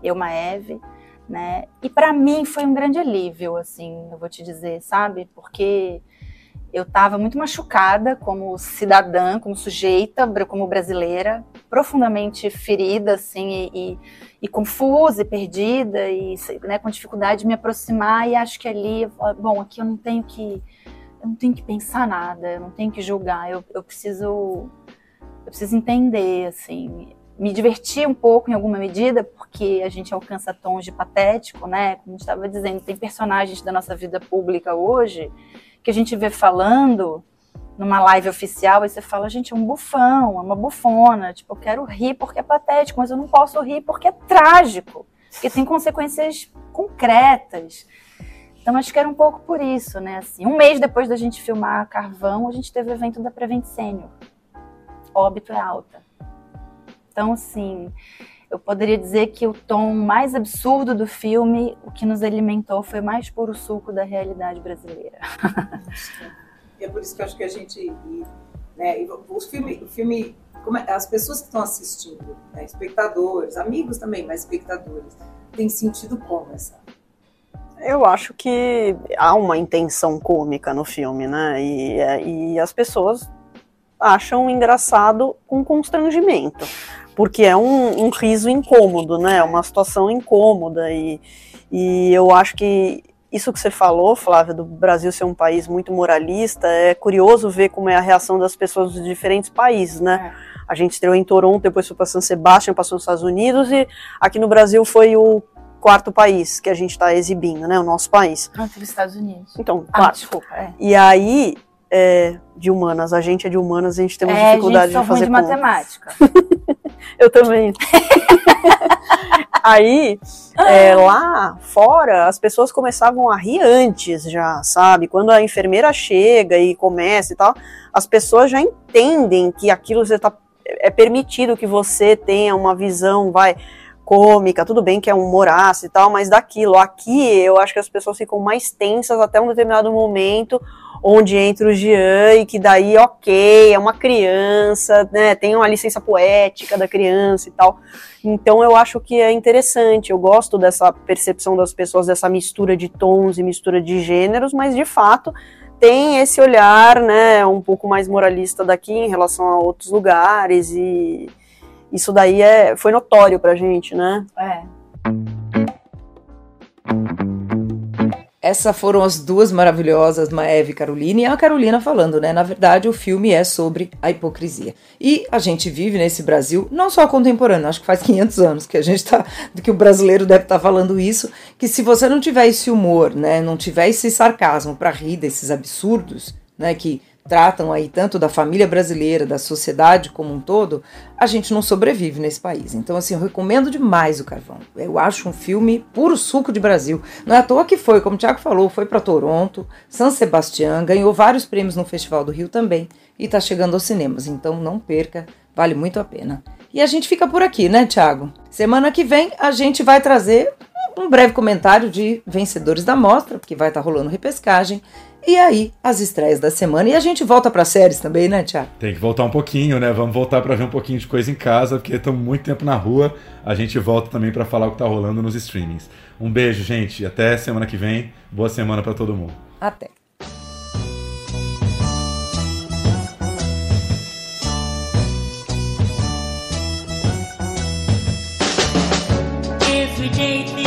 eu, Maeve, né? E para mim foi um grande alívio, assim, eu vou te dizer, sabe? Porque eu estava muito machucada como cidadã, como sujeita, como brasileira, profundamente ferida, assim, e, e, e confusa e perdida, e né, com dificuldade de me aproximar. E acho que ali, bom, aqui eu não tenho que, eu não tenho que pensar nada, eu não tenho que julgar, eu, eu preciso, eu preciso entender, assim, me divertir um pouco em alguma medida, porque a gente alcança tons de patético, né? Como estava dizendo, tem personagens da nossa vida pública hoje que a gente vê falando numa live oficial e você fala, gente, é um bufão, é uma bufona, tipo, eu quero rir porque é patético, mas eu não posso rir porque é trágico, porque tem consequências concretas. Então acho que era um pouco por isso, né? Assim, um mês depois da gente filmar Carvão, a gente teve o evento da Prevent Senior. Óbito é alta. Então, assim, eu poderia dizer que o tom mais absurdo do filme, o que nos alimentou, foi mais puro suco da realidade brasileira. É por isso que eu acho que a gente. Né, e o filme, o filme é, as pessoas que estão assistindo, né, espectadores, amigos também, mas espectadores, têm sentido como essa. Eu acho que há uma intenção cômica no filme, né? E, e as pessoas acham engraçado com constrangimento porque é um, um riso incômodo, né? Uma situação incômoda e, e eu acho que isso que você falou, Flávia, do Brasil ser um país muito moralista, é curioso ver como é a reação das pessoas dos diferentes países, né? É. A gente estreou em Toronto, depois foi para San Sebastian, passou nos Estados Unidos e aqui no Brasil foi o quarto país que a gente está exibindo, né? O nosso país. Ah, teve Estados Unidos. Então, ah, desculpa. É. E aí, é, de humanas, a gente é de humanas, a gente tem uma é, dificuldade gente de fazer de matemática. Eu também. Aí, é, lá fora, as pessoas começavam a rir antes já, sabe? Quando a enfermeira chega e começa e tal, as pessoas já entendem que aquilo você tá, é permitido que você tenha uma visão, vai, cômica, tudo bem que é um moraço e tal, mas daquilo. Aqui, eu acho que as pessoas ficam mais tensas até um determinado momento, onde entra o Jean e que daí, ok, é uma criança, né, tem uma licença poética da criança e tal. Então eu acho que é interessante, eu gosto dessa percepção das pessoas, dessa mistura de tons e mistura de gêneros, mas de fato tem esse olhar, né, um pouco mais moralista daqui em relação a outros lugares e isso daí é, foi notório pra gente, né? É. Essas foram as duas maravilhosas, Maeve e Carolina, e a Carolina falando, né? Na verdade, o filme é sobre a hipocrisia. E a gente vive nesse Brasil, não só contemporâneo, acho que faz 500 anos que a gente tá, que o brasileiro deve estar tá falando isso, que se você não tiver esse humor, né, não tiver esse sarcasmo para rir desses absurdos, né, que tratam aí tanto da família brasileira, da sociedade como um todo, a gente não sobrevive nesse país. Então, assim, eu recomendo demais o Carvão. Eu acho um filme puro suco de Brasil. Não é à toa que foi, como o Thiago falou, foi para Toronto, San Sebastián, ganhou vários prêmios no Festival do Rio também e está chegando aos cinemas. Então, não perca, vale muito a pena. E a gente fica por aqui, né, Thiago? Semana que vem a gente vai trazer um breve comentário de vencedores da mostra, porque vai estar rolando repescagem. E aí, as estreias da semana. E a gente volta para séries também, né, Tiago? Tem que voltar um pouquinho, né? Vamos voltar para ver um pouquinho de coisa em casa, porque estamos muito tempo na rua. A gente volta também para falar o que tá rolando nos streamings. Um beijo, gente. Até semana que vem. Boa semana para todo mundo. Até. Every day.